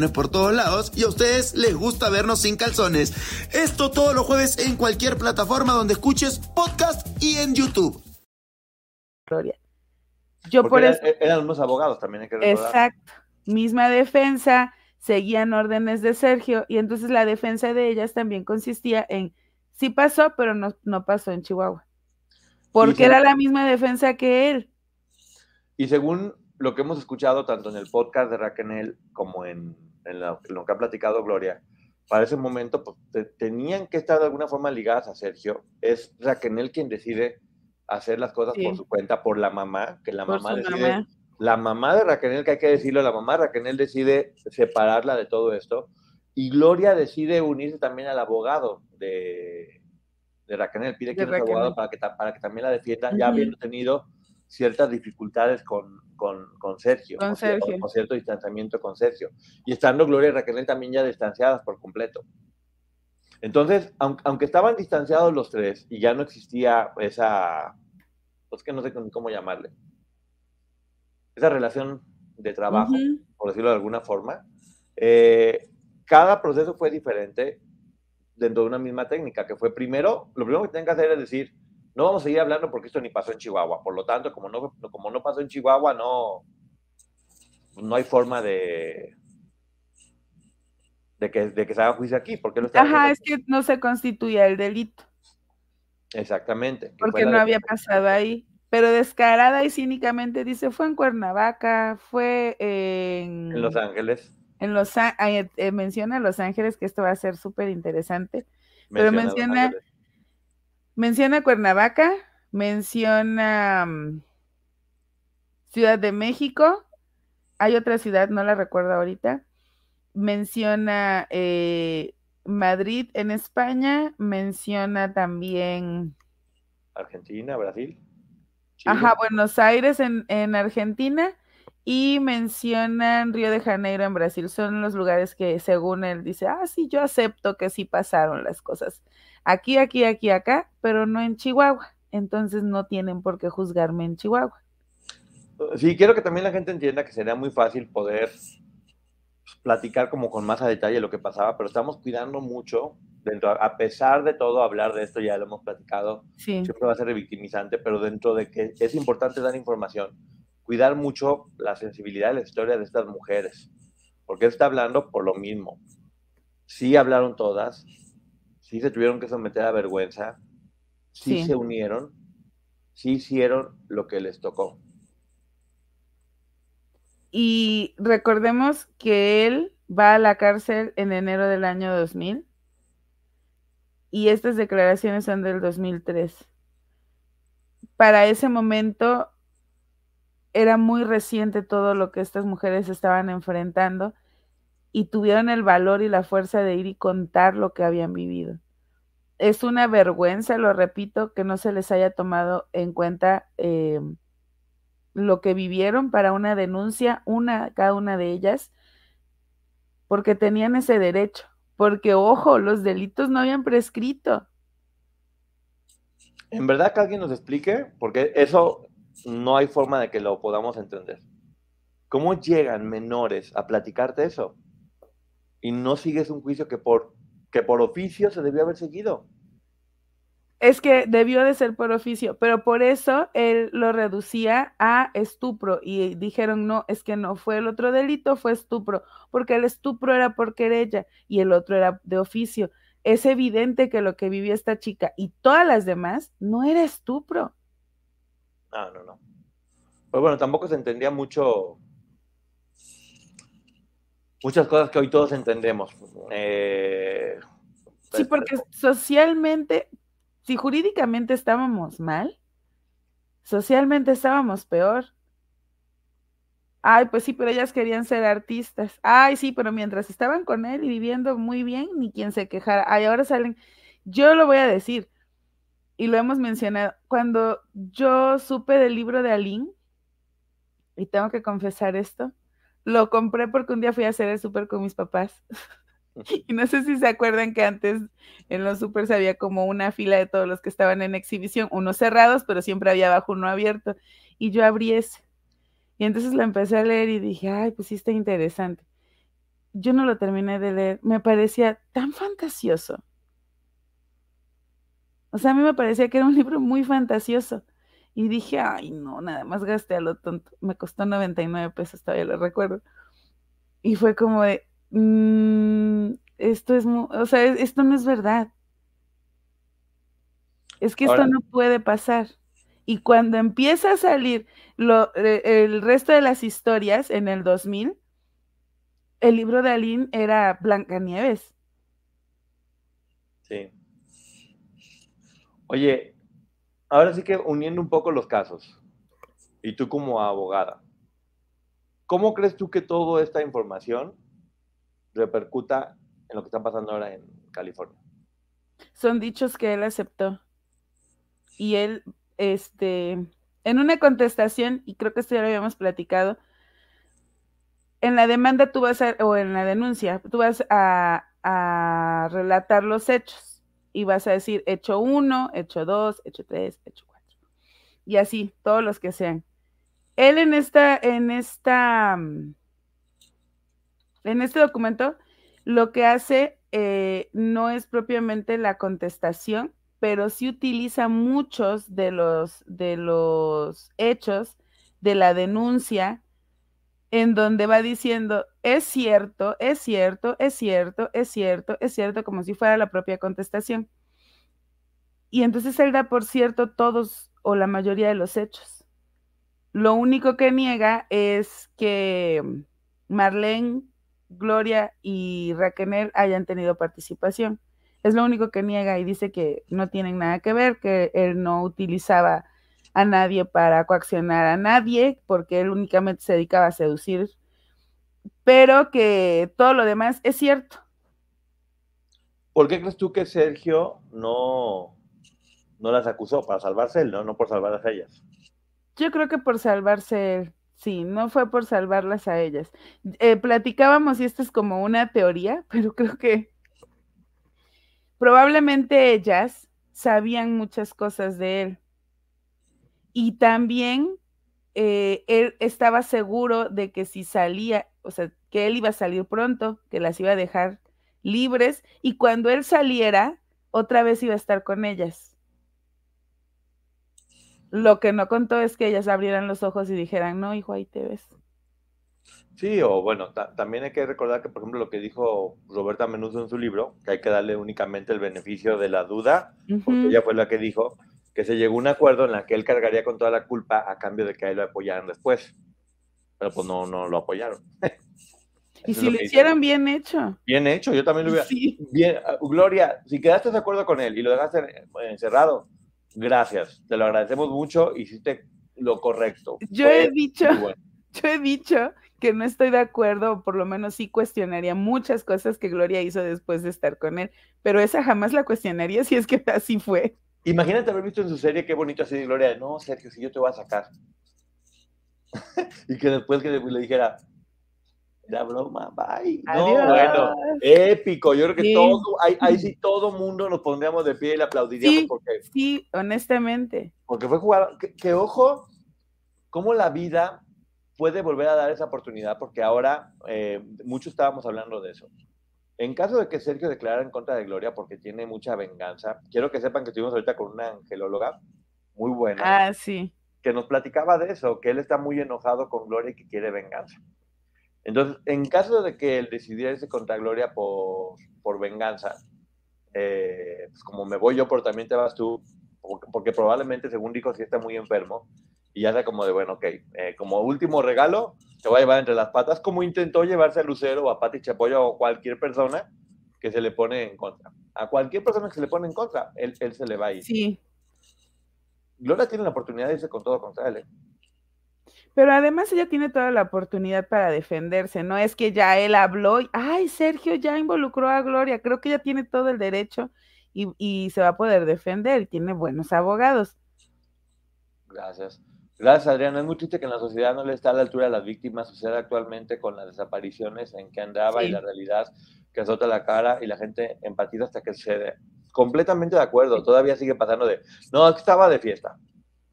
por todos lados y a ustedes les gusta vernos sin calzones. Esto todos los jueves en cualquier plataforma donde escuches podcast y en YouTube. Gloria. Yo por eso... eran unos abogados también hay que recordar. Exacto. Misma defensa, seguían órdenes de Sergio y entonces la defensa de ellas también consistía en sí pasó, pero no, no pasó en Chihuahua. Porque era la misma defensa que él. Y según lo que hemos escuchado tanto en el podcast de Raquel como en, lo que ha platicado Gloria, para ese momento pues, tenían que estar de alguna forma ligadas a Sergio. Es Raquel quien decide hacer las cosas por su cuenta, por la mamá, que la mamá decide. La mamá de Raquel, que hay que decirlo, la mamá de Raquel decide separarla de todo esto. Y Gloria decide unirse también al abogado de, de Raquel, pide que sea abogado para que, para que también la defienda, ya habiendo tenido ciertas dificultades con, con, Sergio, con, Sergio. cierto distanciamiento con Sergio. Y estando Gloria y Raquel también ya distanciadas por completo. Entonces, aunque, estaban distanciados los tres y ya no existía esa, pues que no sé cómo llamarle, esa relación de trabajo, por decirlo de alguna forma, eh, cada proceso fue diferente dentro de una misma técnica, que fue primero, lo primero que tienen que hacer es decir, no vamos a seguir hablando porque esto ni pasó en Chihuahua. Por lo tanto, como no, como no pasó en Chihuahua, no, no hay forma de, de, que, de que se haga juicio aquí. porque Ajá, es que no se constituía el delito. Exactamente. Porque no había pasado ahí. Pero descarada y cínicamente dice, fue en Cuernavaca, fue en... En Los Ángeles. En Los Ángeles, eh, menciona Los Ángeles, que esto va a ser súper interesante. Pero menciona Menciona Cuernavaca, menciona mm, Ciudad de México, hay otra ciudad, no la recuerdo ahorita, menciona eh, Madrid en España, menciona también... Argentina, Brasil. Ajá, Buenos Aires en, en Argentina y mencionan Río de Janeiro en Brasil. Son los lugares que según él dice, ah, sí, yo acepto que sí pasaron las cosas aquí, aquí, aquí, acá, pero no en Chihuahua. Entonces no tienen por qué juzgarme en Chihuahua. Sí, quiero que también la gente entienda que sería muy fácil poder platicar como con más a detalle lo que pasaba, pero estamos cuidando mucho, dentro, a pesar de todo, hablar de esto, ya lo hemos platicado, siempre va a ser revictimizante, pero dentro de que es importante dar información, cuidar mucho la sensibilidad de la historia de estas mujeres, porque él está hablando por lo mismo. sí hablaron todas, sí se tuvieron que someter a vergüenza, sí, se unieron, sí hicieron lo que les tocó. Y recordemos que él va a la cárcel en enero del año 2000 y estas declaraciones son del 2003. Para ese momento era muy reciente todo lo que estas mujeres estaban enfrentando y tuvieron el valor y la fuerza de ir y contar lo que habían vivido. Es una vergüenza, lo repito, que no se les haya tomado en cuenta eh, lo que vivieron para una denuncia, una, cada una de ellas, porque tenían ese derecho, porque ojo, los delitos no habían prescrito. En verdad que alguien nos explique, porque eso no hay forma de que lo podamos entender. ¿Cómo llegan menores a platicarte eso? Y no sigues un juicio que por, que por oficio se debió haber seguido. Es que debió de ser por oficio, pero por eso él lo reducía a estupro y dijeron, no, es que no fue el otro delito, fue estupro, porque el estupro era por querella y el otro era de oficio. Es evidente que lo que vivió esta chica y todas las demás no era estupro. No, no, no. Pues bueno, tampoco se entendía mucho, muchas cosas que hoy todos entendemos. Eh, sí, porque socialmente, si jurídicamente estábamos mal, socialmente estábamos peor. Ay, pues sí, pero ellas querían ser artistas. Ay, sí, pero mientras estaban con él y viviendo muy bien, ni quien se quejara. Ay, ahora salen. Yo lo voy a decir, y lo hemos mencionado, cuando yo supe del libro de Aline, y tengo que confesar esto, lo compré porque un día fui a hacer el súper con mis papás. y no sé si se acuerdan que antes en los súper había como una fila de todos los que estaban en exhibición, unos cerrados, pero siempre había abajo uno abierto. Y yo abrí ese. Y entonces lo empecé a leer y dije, ay, pues sí está interesante. Yo no lo terminé de leer, me parecía tan fantasioso o sea, a mí me parecía que era un libro muy fantasioso. Y dije, ay, no, nada más gasté a lo tonto. Me costó 99 pesos, todavía lo recuerdo. Y fue como de, mm, esto es, o sea, esto no es verdad. Es que esto no puede pasar. Y cuando empieza a salir lo, eh, el resto de las historias en el 2000, el libro de Aline era Blancanieves. Sí. Oye, ahora sí que uniendo un poco los casos, y tú como abogada, ¿cómo crees tú que toda esta información repercuta en lo que está pasando ahora en California? Son dichos que él aceptó. Y él, este, en una contestación, y creo que esto ya lo habíamos platicado, en la demanda tú vas a, o en la denuncia, tú vas a, a relatar los hechos y vas a decir hecho 1, hecho 2, hecho 3, hecho 4. Y así, todos los que sean. Él en esta, en esta, mm, en este documento, lo que hace eh, no es propiamente la contestación, pero sí utiliza muchos de los, de los hechos de la denuncia en donde va diciendo, es cierto, es cierto, es cierto, es cierto, es cierto, como si fuera la propia contestación. Y entonces él da por cierto todos o la mayoría de los hechos. Lo único que niega es que Marlene, Gloria y Raquel hayan tenido participación. Es lo único que niega y dice que no tienen nada que ver, que él no utilizaba a nadie para coaccionar a nadie, porque él únicamente se dedicaba a seducir, pero que todo lo demás es cierto. ¿Por qué crees tú que Sergio no, no las acusó? Para salvarse él, ¿no? No por salvarlas a ellas. Yo creo que por salvarse él, sí, no fue por salvarlas a ellas. Eh, platicábamos, y esto es como una teoría, pero creo que probablemente ellas sabían muchas cosas de él y también eh, él estaba seguro de que si salía, o sea, que él iba a salir pronto, que las iba a dejar libres y cuando él saliera, otra vez iba a estar con ellas. Lo que no contó es que ellas abrieran los ojos y dijeran, no, hijo, ahí te ves. Sí, o bueno, también hay que recordar que, por ejemplo, lo que dijo Roberta Menudo en su libro, que hay que darle únicamente el beneficio de la duda, porque ella fue la que dijo que se llegó a un acuerdo en la que él cargaría con toda la culpa a cambio de que a él lo apoyaran después. Pero pues no, no lo apoyaron. y si lo hicieron bien hecho. Bien hecho, yo también lo hubiera. Sí. Bien, ah, Gloria, si quedaste de acuerdo con él y lo dejaste encerrado, gracias, te lo agradecemos mucho, hiciste lo correcto. Yo he dicho, yo he dicho que no estoy de acuerdo, o por lo menos sí cuestionaría muchas cosas que Gloria hizo después de estar con él, pero esa jamás la cuestionaría si es que así fue. Imagínate haber visto en su serie qué bonito así de Gloria, no, Sergio, si yo te voy a sacar. y que después que le dijera, era broma, bye. No, bueno, épico. Yo creo que todo, ahí, sí todo mundo nos pondríamos de pie y le aplaudiríamos. Sí, porque, sí honestamente. Porque fue jugar, que, ojo, cómo la vida puede volver a dar esa oportunidad, porque ahora eh, muchos estábamos hablando de eso. En caso de que Sergio declarara en contra de Gloria porque tiene mucha venganza, quiero que sepan que estuvimos ahorita con una angelóloga muy buena. Ah, sí. Que nos platicaba de eso, que él está muy enojado con Gloria y que quiere venganza. Entonces, en caso de que él decidiera irse contra Gloria por, por venganza, eh, pues como me voy yo, pero también te vas tú, porque, probablemente, según dijo, sí está muy enfermo, y ya sea como de, bueno, ok, eh, como último regalo, te voy a llevar entre las patas, como intentó llevarse a Lucero o a Pati Chapoyo o cualquier persona que se le pone en contra. A cualquier persona que se le pone en contra, él, él se le va a ir. Sí. Gloria tiene la oportunidad de irse con todo contra él. ¿eh? Pero además ella tiene toda la oportunidad para defenderse, no es que ya él habló y, ay, Sergio ya involucró a Gloria, creo que ella tiene todo el derecho y, se va a poder defender, tiene buenos abogados. Gracias. Gracias, Adriana. Es muy triste que en la sociedad no le está a la altura de las víctimas. Sucede actualmente con las desapariciones en que andaba y la realidad que azota la cara y la gente empatiza hasta que sucede. Completamente de acuerdo. Todavía sigue pasando de, no, es que estaba de fiesta.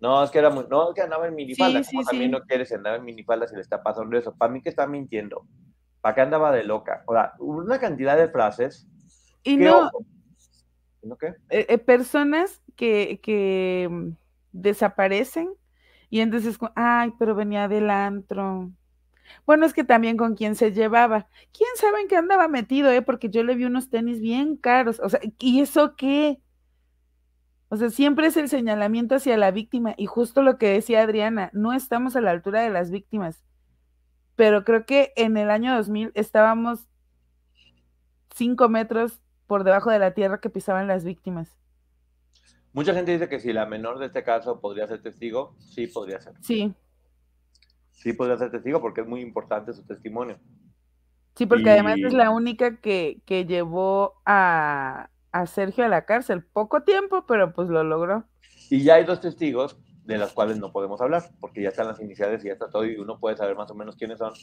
No, es que era muy, no, es que andaba en minifalda, sí, también no quieres andar en minifalda si le está pasando eso. Para mí que está mintiendo. ¿Para qué andaba de loca? O sea, una cantidad de frases. Y no. ¿No qué? Eh, eh, personas que, que mm, desaparecen y entonces, ay, pero venía del antro. Bueno, es que también con quién se llevaba. ¿Quién sabe en qué andaba metido, eh? Porque yo le vi unos tenis bien caros. O sea, ¿y eso qué? O sea, siempre es el señalamiento hacia la víctima y justo lo que decía Adriana, no estamos a la altura de las víctimas, pero creo que en el año 2000 estábamos cinco metros por debajo de la tierra que pisaban las víctimas. Mucha gente dice que si la menor de este caso podría ser testigo, sí podría ser. Sí. Sí podría ser testigo porque es muy importante su testimonio. Sí, porque además es la única que, que llevó a, a Sergio a la cárcel. Poco tiempo, pero pues lo logró. Y ya hay dos testigos de las cuales no podemos hablar, porque ya están las iniciales y ya está todo y uno puede saber más o menos quiénes son,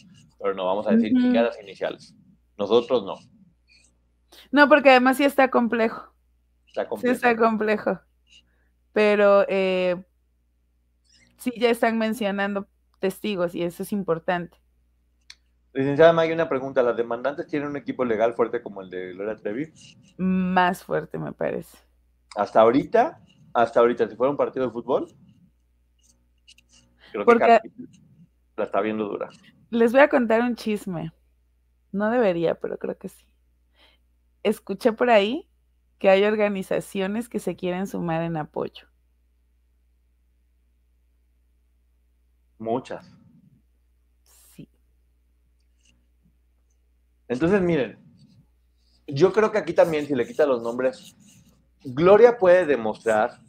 pero no vamos a decir ni siquiera las iniciales. Nosotros no. No, porque además sí está complejo. Está complejo. Sí está complejo. Pero eh, sí ya están mencionando testigos y eso es importante. Licenciada hay una pregunta. ¿Las demandantes tienen un equipo legal fuerte como el de Gloria Trevi? Más fuerte, me parece. Hasta ahorita, hasta ahorita, si fuera un partido de fútbol, creo que la está viendo dura. Les voy a contar un chisme. No debería, pero creo que sí. Escuché por ahí que hay organizaciones que se quieren sumar en apoyo. Muchas. Entonces, miren, yo creo que aquí también, si le quita los nombres, Gloria puede demostrar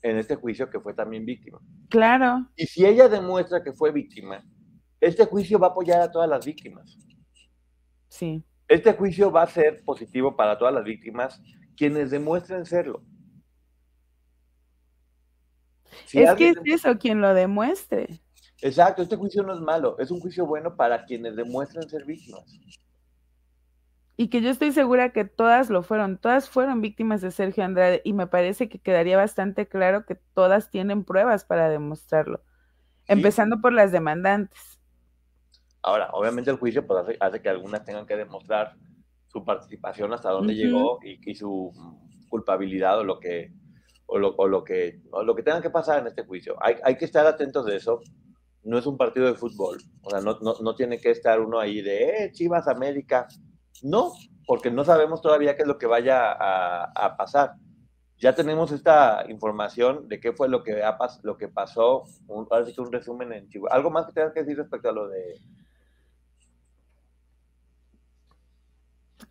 en este juicio que fue también víctima. Claro. Y si ella demuestra que fue víctima, este juicio va a apoyar a todas las víctimas. Sí. Este juicio va a ser positivo para todas las víctimas quienes demuestren serlo. es que es eso, quien lo demuestre. Exacto, este juicio no es malo, es un juicio bueno para quienes demuestren ser víctimas y que yo estoy segura que todas lo fueron, todas fueron víctimas de Sergio Andrade y me parece que quedaría bastante claro que todas tienen pruebas para demostrarlo, empezando por las demandantes. Ahora, obviamente el juicio pues, hace, que algunas tengan que demostrar su participación hasta dónde llegó y, su culpabilidad o lo que o lo, que o lo que tenga que pasar en este juicio. Hay, hay que estar atentos de eso no es un partido de fútbol. O sea, no, tiene que estar uno ahí de, eh, Chivas América. No, porque no sabemos todavía qué es lo que vaya a, pasar. Ya tenemos esta información de qué fue lo que, ha, lo que pasó. Un, parece que un resumen en Chivas. ¿Algo más que tengas que decir respecto a lo de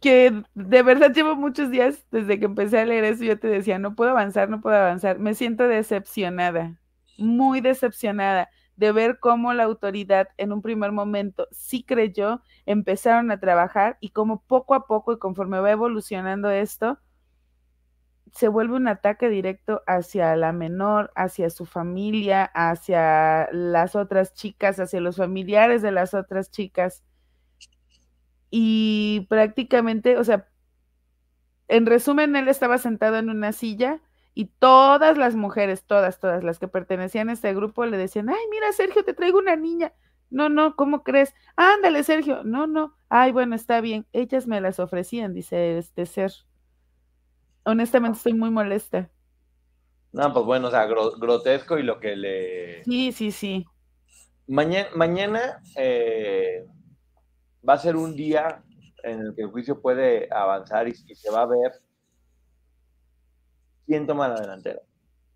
que de verdad llevo muchos días desde que empecé a leer eso, yo te decía, no puedo avanzar, no puedo avanzar. Me siento decepcionada, muy decepcionada de ver cómo la autoridad en un primer momento sí creyó, empezaron a trabajar y cómo poco a poco y conforme va evolucionando esto, se vuelve un ataque directo hacia la menor, hacia su familia, hacia las otras chicas, hacia los familiares de las otras chicas y prácticamente, o sea, en resumen, él estaba sentado en una silla y todas las mujeres, todas, todas las que pertenecían a este grupo le decían, ay, mira, Sergio, te traigo una niña. No, no, ¿cómo crees? Ándale, Sergio. No, no. Ay, bueno, está bien. Ellas me las ofrecían, dice este ser. Honestamente estoy muy molesta. No, pues bueno, o sea, grotesco y lo que le... Sí, sí, sí. Mañana, mañana eh, va a ser un día en el que el juicio puede avanzar y, se va a ver quién toma la delantera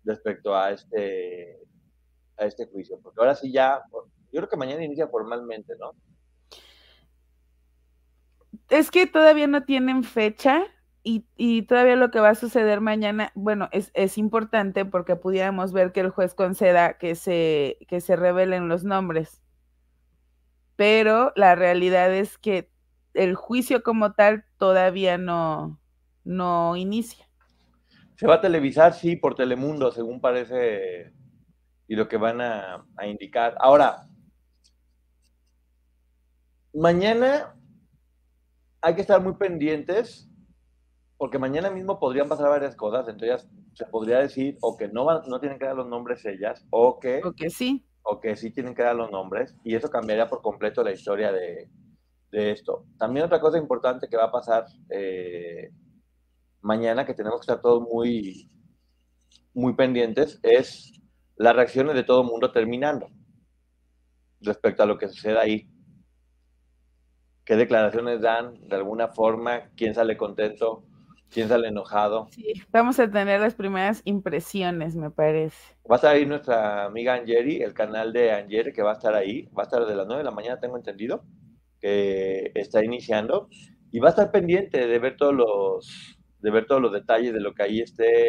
respecto a este, a este juicio. Porque ahora sí ya, yo creo que mañana inicia formalmente, ¿no? Es que todavía no tienen fecha y, todavía lo que va a suceder mañana, bueno, es, es, importante porque pudiéramos ver que el juez conceda que se, que se revelen los nombres pero la realidad es que el juicio como tal todavía no, no inicia. Se va a televisar, sí, por Telemundo, según parece, y lo que van a, indicar. Ahora, mañana hay que estar muy pendientes, porque mañana mismo podrían pasar varias cosas, entonces se podría decir o que no, no tienen que dar los nombres ellas, o que... O que sí o que sí tienen que dar los nombres, y eso cambiaría por completo la historia de, esto. También otra cosa importante que va a pasar eh, mañana, que tenemos que estar todos muy, muy pendientes, es las reacciones de todo el mundo terminando respecto a lo que sucede ahí. ¿Qué declaraciones dan de alguna forma? ¿Quién sale contento? ¿Quién sale enojado? Sí, vamos a tener las primeras impresiones, me parece. Va a estar ahí nuestra amiga Angeri, el canal de Angeri, que va a estar ahí. Va a estar de las 9 de la mañana, tengo entendido, que está iniciando. Y va a estar pendiente de ver todos los, de ver todos los detalles de lo que ahí esté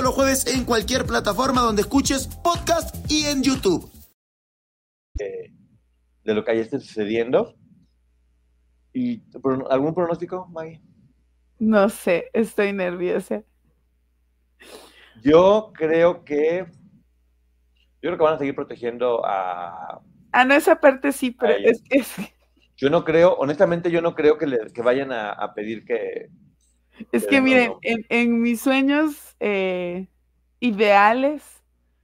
todos los jueves en cualquier plataforma donde escuches podcast y en YouTube. de lo que ahí esté sucediendo. ¿Y algún pronóstico, Maggie? No sé, estoy nerviosa. Yo creo que. Yo creo que van a seguir protegiendo a. Ah, no, esa parte sí, pero es que. Yo no creo, honestamente, yo no creo que, le, que vayan a, pedir que. Es que, miren, En, en mis sueños eh, ideales,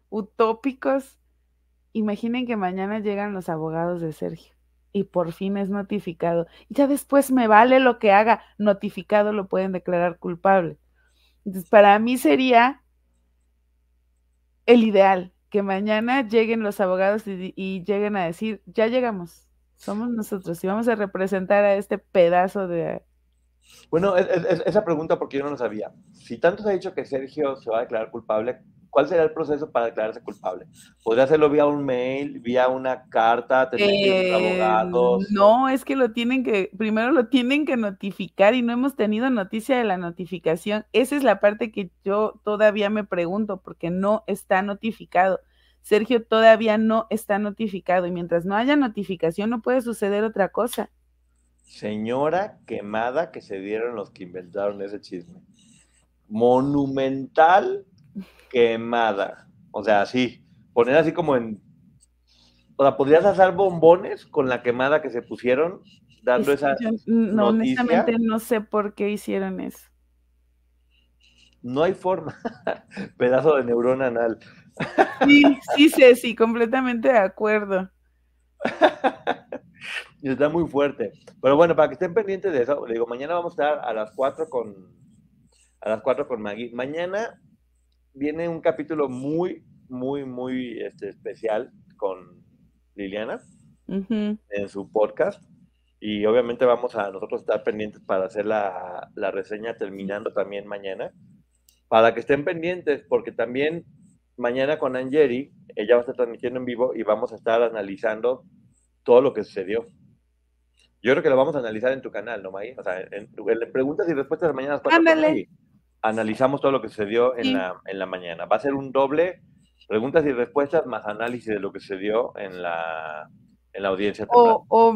utópicos. Imaginen que mañana llegan los abogados de Sergio y por fin es notificado. Y ya después me vale lo que haga, notificado lo pueden declarar culpable. Entonces, para mí sería el ideal, que mañana lleguen los abogados y, lleguen a decir, ya llegamos, somos nosotros y vamos a representar a este pedazo de, bueno, esa pregunta porque yo no lo sabía. Si tanto se ha dicho que Sergio se va a declarar culpable, ¿cuál será el proceso para declararse culpable? ¿Podría hacerlo vía un mail, vía una carta, tener eh, abogados? No, es que lo tienen que, primero lo tienen que notificar y no hemos tenido noticia de la notificación. Esa es la parte que yo todavía me pregunto porque no está notificado. Sergio todavía no está notificado y mientras no haya notificación no puede suceder otra cosa. Señora quemada que se dieron los que inventaron ese chisme. Monumental quemada. O sea, así, poner así como en O sea, ¿podrías hacer bombones con la quemada que se pusieron dando esa no, honestamente no sé por qué hicieron eso. No hay forma. Pedazo de neurona anal. Sí, sí, sí, sí, completamente de acuerdo. Está muy fuerte. Pero bueno, para que estén pendientes de eso, digo, mañana vamos a estar a las 4 con a las 4 con Maggie. Mañana viene un capítulo muy, muy, muy este, especial con Liliana en su podcast. Y obviamente vamos a nosotros estar pendientes para hacer la, la reseña terminando también mañana. Para que estén pendientes, porque también mañana con Angeri, ella va a estar transmitiendo en vivo y vamos a estar analizando todo lo que sucedió. Yo creo que lo vamos a analizar en tu canal, ¿no, May? O sea, en, preguntas y respuestas de mañana. Ándale. Analizamos todo lo que sucedió en, la, en la mañana. Va a ser un doble preguntas y respuestas más análisis de lo que sucedió en la, en la audiencia. O, o,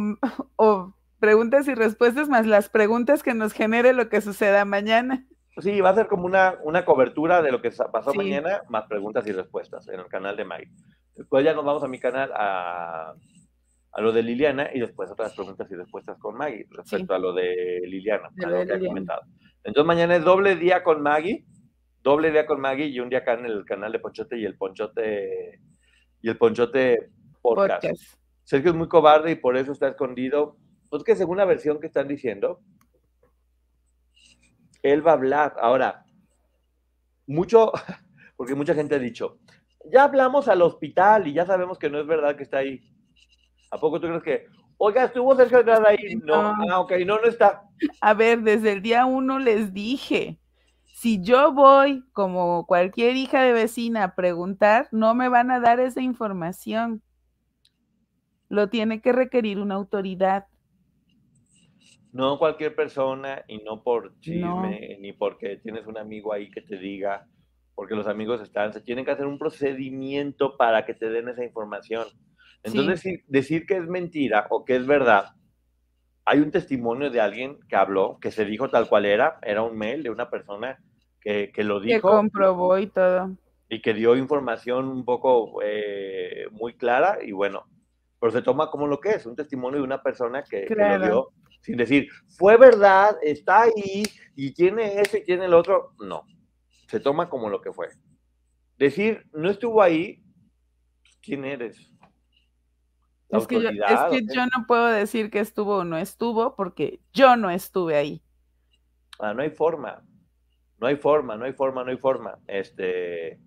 o, preguntas y respuestas más las preguntas que nos genere lo que suceda mañana. Sí, va a ser como una, una cobertura de lo que pasó mañana, más preguntas y respuestas en el canal de Mike. Después ya nos vamos a mi canal a, a lo de Liliana y después otras preguntas y respuestas con Maggie respecto a lo de Liliana, a lo que ha comentado. Entonces mañana es doble día con Maggie, doble día con Maggie y un día acá en el canal de Ponchote y el Ponchote y el Ponchote podcast. Sergio es muy cobarde y por eso está escondido. Pues que según la versión que están diciendo, él va a hablar. Ahora, mucho, porque mucha gente ha dicho, ya hablamos al hospital y ya sabemos que no es verdad que está ahí. ¿A poco tú crees que, oiga, estuvo Sergio de ahí? No, ah, ok, no, no está. A ver, desde el día uno les dije, si yo voy como cualquier hija de vecina a preguntar, no me van a dar esa información. Lo tiene que requerir una autoridad no cualquier persona y no por chisme, ni porque tienes un amigo ahí que te diga, porque los amigos están, se tienen que hacer un procedimiento para que te den esa información. Entonces, decir, que es mentira o que es verdad, hay un testimonio de alguien que habló, que se dijo tal cual era, era un mail de una persona que, lo dijo. Que comprobó y todo. Y que dio información un poco eh, muy clara y bueno, pero se toma como lo que es, un testimonio de una persona que, lo dio sin decir, fue verdad, está ahí y tiene eso y tiene el otro. No, se toma como lo que fue. Decir, no estuvo ahí, ¿quién eres? Es que, yo, es que yo no puedo decir que estuvo o no estuvo porque yo no estuve ahí. Ah, no hay forma. No hay forma, no hay forma, no hay forma. Este,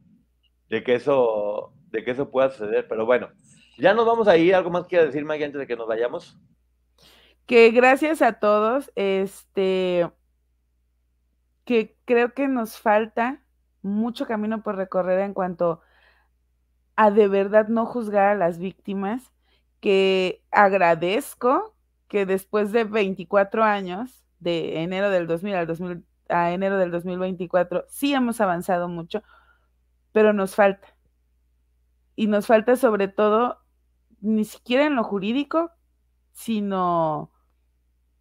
de que eso, de que eso pueda suceder. Pero bueno, ya nos vamos a ir. ¿Algo más quiere decir, Maggie, antes de que nos vayamos? que gracias a todos, este, que creo que nos falta mucho camino por recorrer en cuanto a de verdad no juzgar a las víctimas, que agradezco que después de 24 años, de enero del 2000 al 2000, a enero del 2024, sí hemos avanzado mucho, pero nos falta. Y nos falta sobre todo, ni siquiera en lo jurídico, sino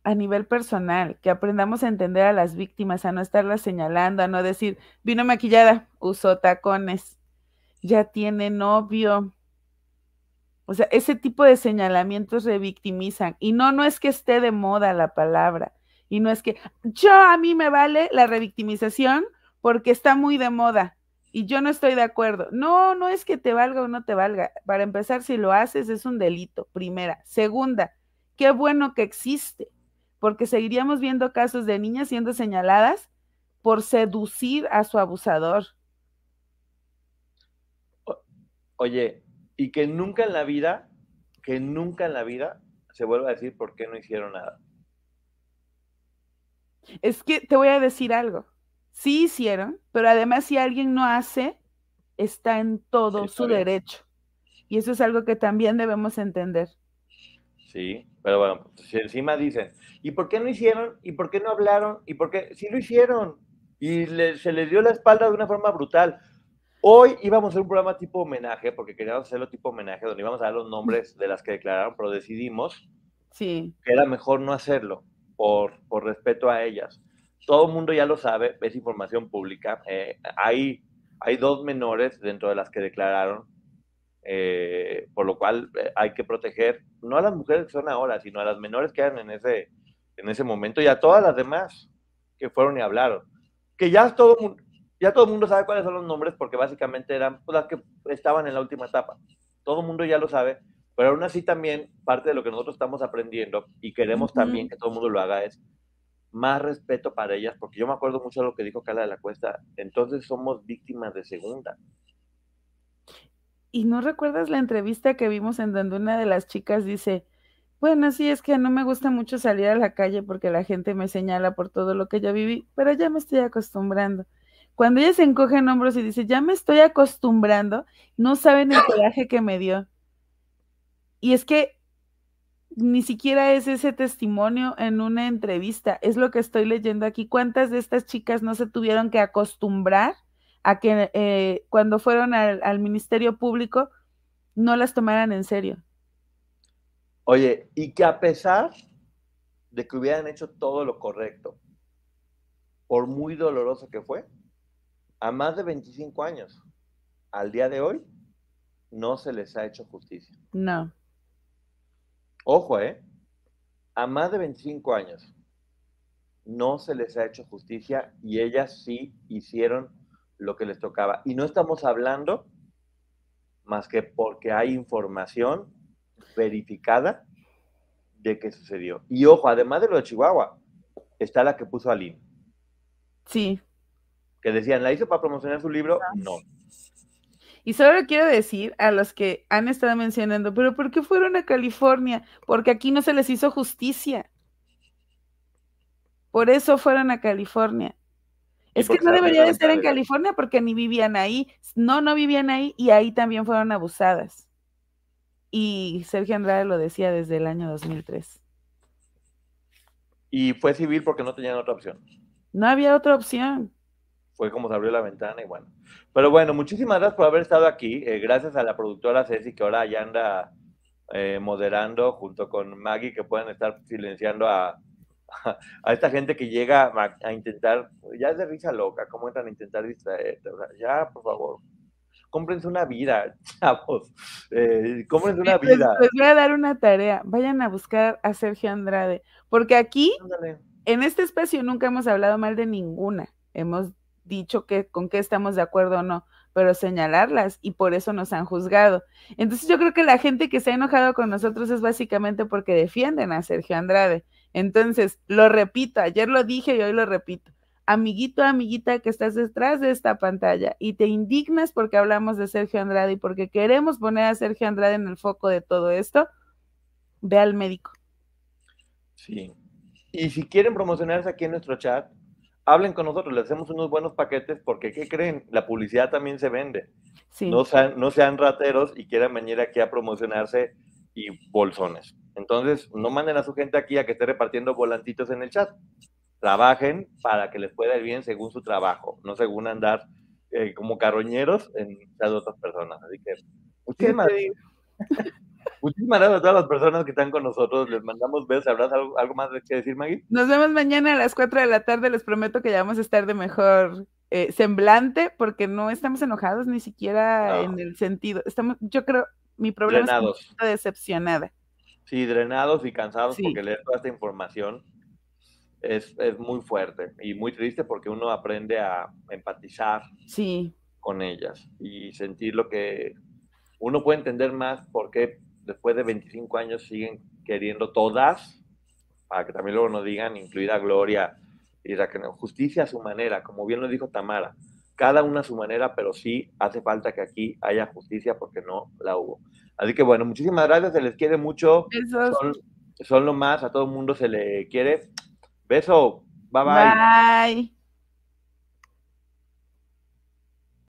a nivel personal, que aprendamos a entender a las víctimas, a no estarlas señalando, a no decir, vino maquillada, usó tacones, ya tiene novio. O sea, ese tipo de señalamientos revictimizan. Y no, no es que esté de moda la palabra. Y no es que yo a mí me vale la revictimización porque está muy de moda y yo no estoy de acuerdo. No, no es que te valga o no te valga. Para empezar, si lo haces es un delito, primera. Segunda, qué bueno que existe porque seguiríamos viendo casos de niñas siendo señaladas por seducir a su abusador. Oye, y que nunca en la vida, que nunca en la vida se vuelva a decir por qué no hicieron nada. Es que te voy a decir algo. Sí hicieron, pero además si alguien no hace, está en todo su derecho. Y eso es algo que también debemos entender. Sí, pero bueno, si encima dicen, ¿y por qué no hicieron? ¿Y por qué no hablaron? ¿Y por qué? Sí lo hicieron. Y se les dio la espalda de una forma brutal. Hoy íbamos a hacer un programa tipo homenaje, porque queríamos hacerlo tipo homenaje, donde íbamos a dar los nombres de las que declararon, pero decidimos sí. que era mejor no hacerlo, por, por respeto a ellas. Todo el mundo ya lo sabe, es información pública. Eh, hay, hay dos menores dentro de las que declararon eh, por lo cual eh, hay que proteger no a las mujeres que son ahora, sino a las menores que eran en ese, en ese momento y a todas las demás que fueron y hablaron. Que ya todo, ya todo el mundo sabe cuáles son los nombres porque básicamente eran pues, las que estaban en la última etapa. Todo el mundo ya lo sabe, pero aún así también parte de lo que nosotros estamos aprendiendo y queremos también que todo el mundo lo haga es más respeto para ellas, porque yo me acuerdo mucho de lo que dijo Carla de la Cuesta, entonces somos víctimas de segunda. ¿Y no recuerdas la entrevista que vimos en donde una de las chicas dice, bueno, sí, es que no me gusta mucho salir a la calle porque la gente me señala por todo lo que yo viví, pero ya me estoy acostumbrando. Cuando ella se encoge en hombros y dice, ya me estoy acostumbrando, no saben el coraje que me dio. Y es que ni siquiera es ese testimonio en una entrevista, es lo que estoy leyendo aquí. ¿Cuántas de estas chicas no se tuvieron que acostumbrar a que eh, cuando fueron al, Ministerio Público no las tomaran en serio? Oye, y que a pesar de que hubieran hecho todo lo correcto, por muy doloroso que fue, a más de 25 años, al día de hoy, no se les ha hecho justicia. No. Ojo, ¿eh? A más de 25 años no se les ha hecho justicia y ellas sí hicieron lo que les tocaba. Y no estamos hablando más que porque hay información verificada de que sucedió. Y ojo, además de lo de Chihuahua, está la que puso Aline. Sí. Que decían, ¿la hizo para promocionar su libro? No. Y solo quiero decir a los que han estado mencionando, pero ¿por qué fueron a California? Porque aquí no se les hizo justicia. Por eso fueron a California. Es que no debería de estar en California porque ni vivían ahí. No, no vivían ahí y ahí también fueron abusadas. Y Sergio Andrade lo decía desde el año 2003. Y fue civil porque no tenían otra opción. No había otra opción fue como se abrió la ventana y bueno. Pero bueno, muchísimas gracias por haber estado aquí. Eh, gracias a la productora Ceci que ahora ya anda eh, moderando junto con Maggie que pueden estar silenciando a, a, esta gente que llega a, intentar, ya es de risa loca, cómo entran a intentar distraerte. O sea, ya, por favor, cómprense una vida, chavos. Eh, cómprense una vida. Les, voy a dar una tarea. Vayan a buscar a Sergio Andrade, porque aquí, en este espacio, nunca hemos hablado mal de ninguna. Hemos dicho que con qué estamos de acuerdo o no, pero señalarlas y por eso nos han juzgado. Entonces yo creo que la gente que se ha enojado con nosotros es básicamente porque defienden a Sergio Andrade. Entonces, lo repito, ayer lo dije y hoy lo repito. Amiguito, amiguita que estás detrás de esta pantalla y te indignas porque hablamos de Sergio Andrade y porque queremos poner a Sergio Andrade en el foco de todo esto, ve al médico. Sí. Y si quieren promocionarse aquí en nuestro chat, hablen con nosotros, les hacemos unos buenos paquetes porque, ¿qué creen? La publicidad también se vende. No, sean, no sean rateros y quieran venir aquí a promocionarse y bolsones. Entonces, no manden a su gente aquí a que esté repartiendo volantitos en el chat. Trabajen para que les pueda ir bien según su trabajo, no según andar eh, como carroñeros en las otras personas. Así que, muchísimas, Muchísimas gracias a todas las personas que están con nosotros. Les mandamos besos. ¿Habrás algo, algo más que decir, Maggie? Nos vemos mañana a las 4 de la tarde. Les prometo que ya vamos a estar de mejor eh, semblante porque no estamos enojados ni siquiera en el sentido. Estamos, yo creo, mi problema es que decepcionada. Sí, drenados y cansados porque leer toda esta información es, es, muy fuerte y muy triste porque uno aprende a empatizar sí. con ellas y sentir lo que uno puede entender más por qué después de 25 años siguen queriendo todas, para que también luego nos digan, incluida Gloria y Raquel, justicia a su manera, como bien lo dijo Tamara, cada una a su manera, pero sí hace falta que aquí haya justicia porque no la hubo. Así que bueno, muchísimas gracias, se les quiere mucho, son, son, lo más, a todo el mundo se le quiere. Beso, bye bye. Bye.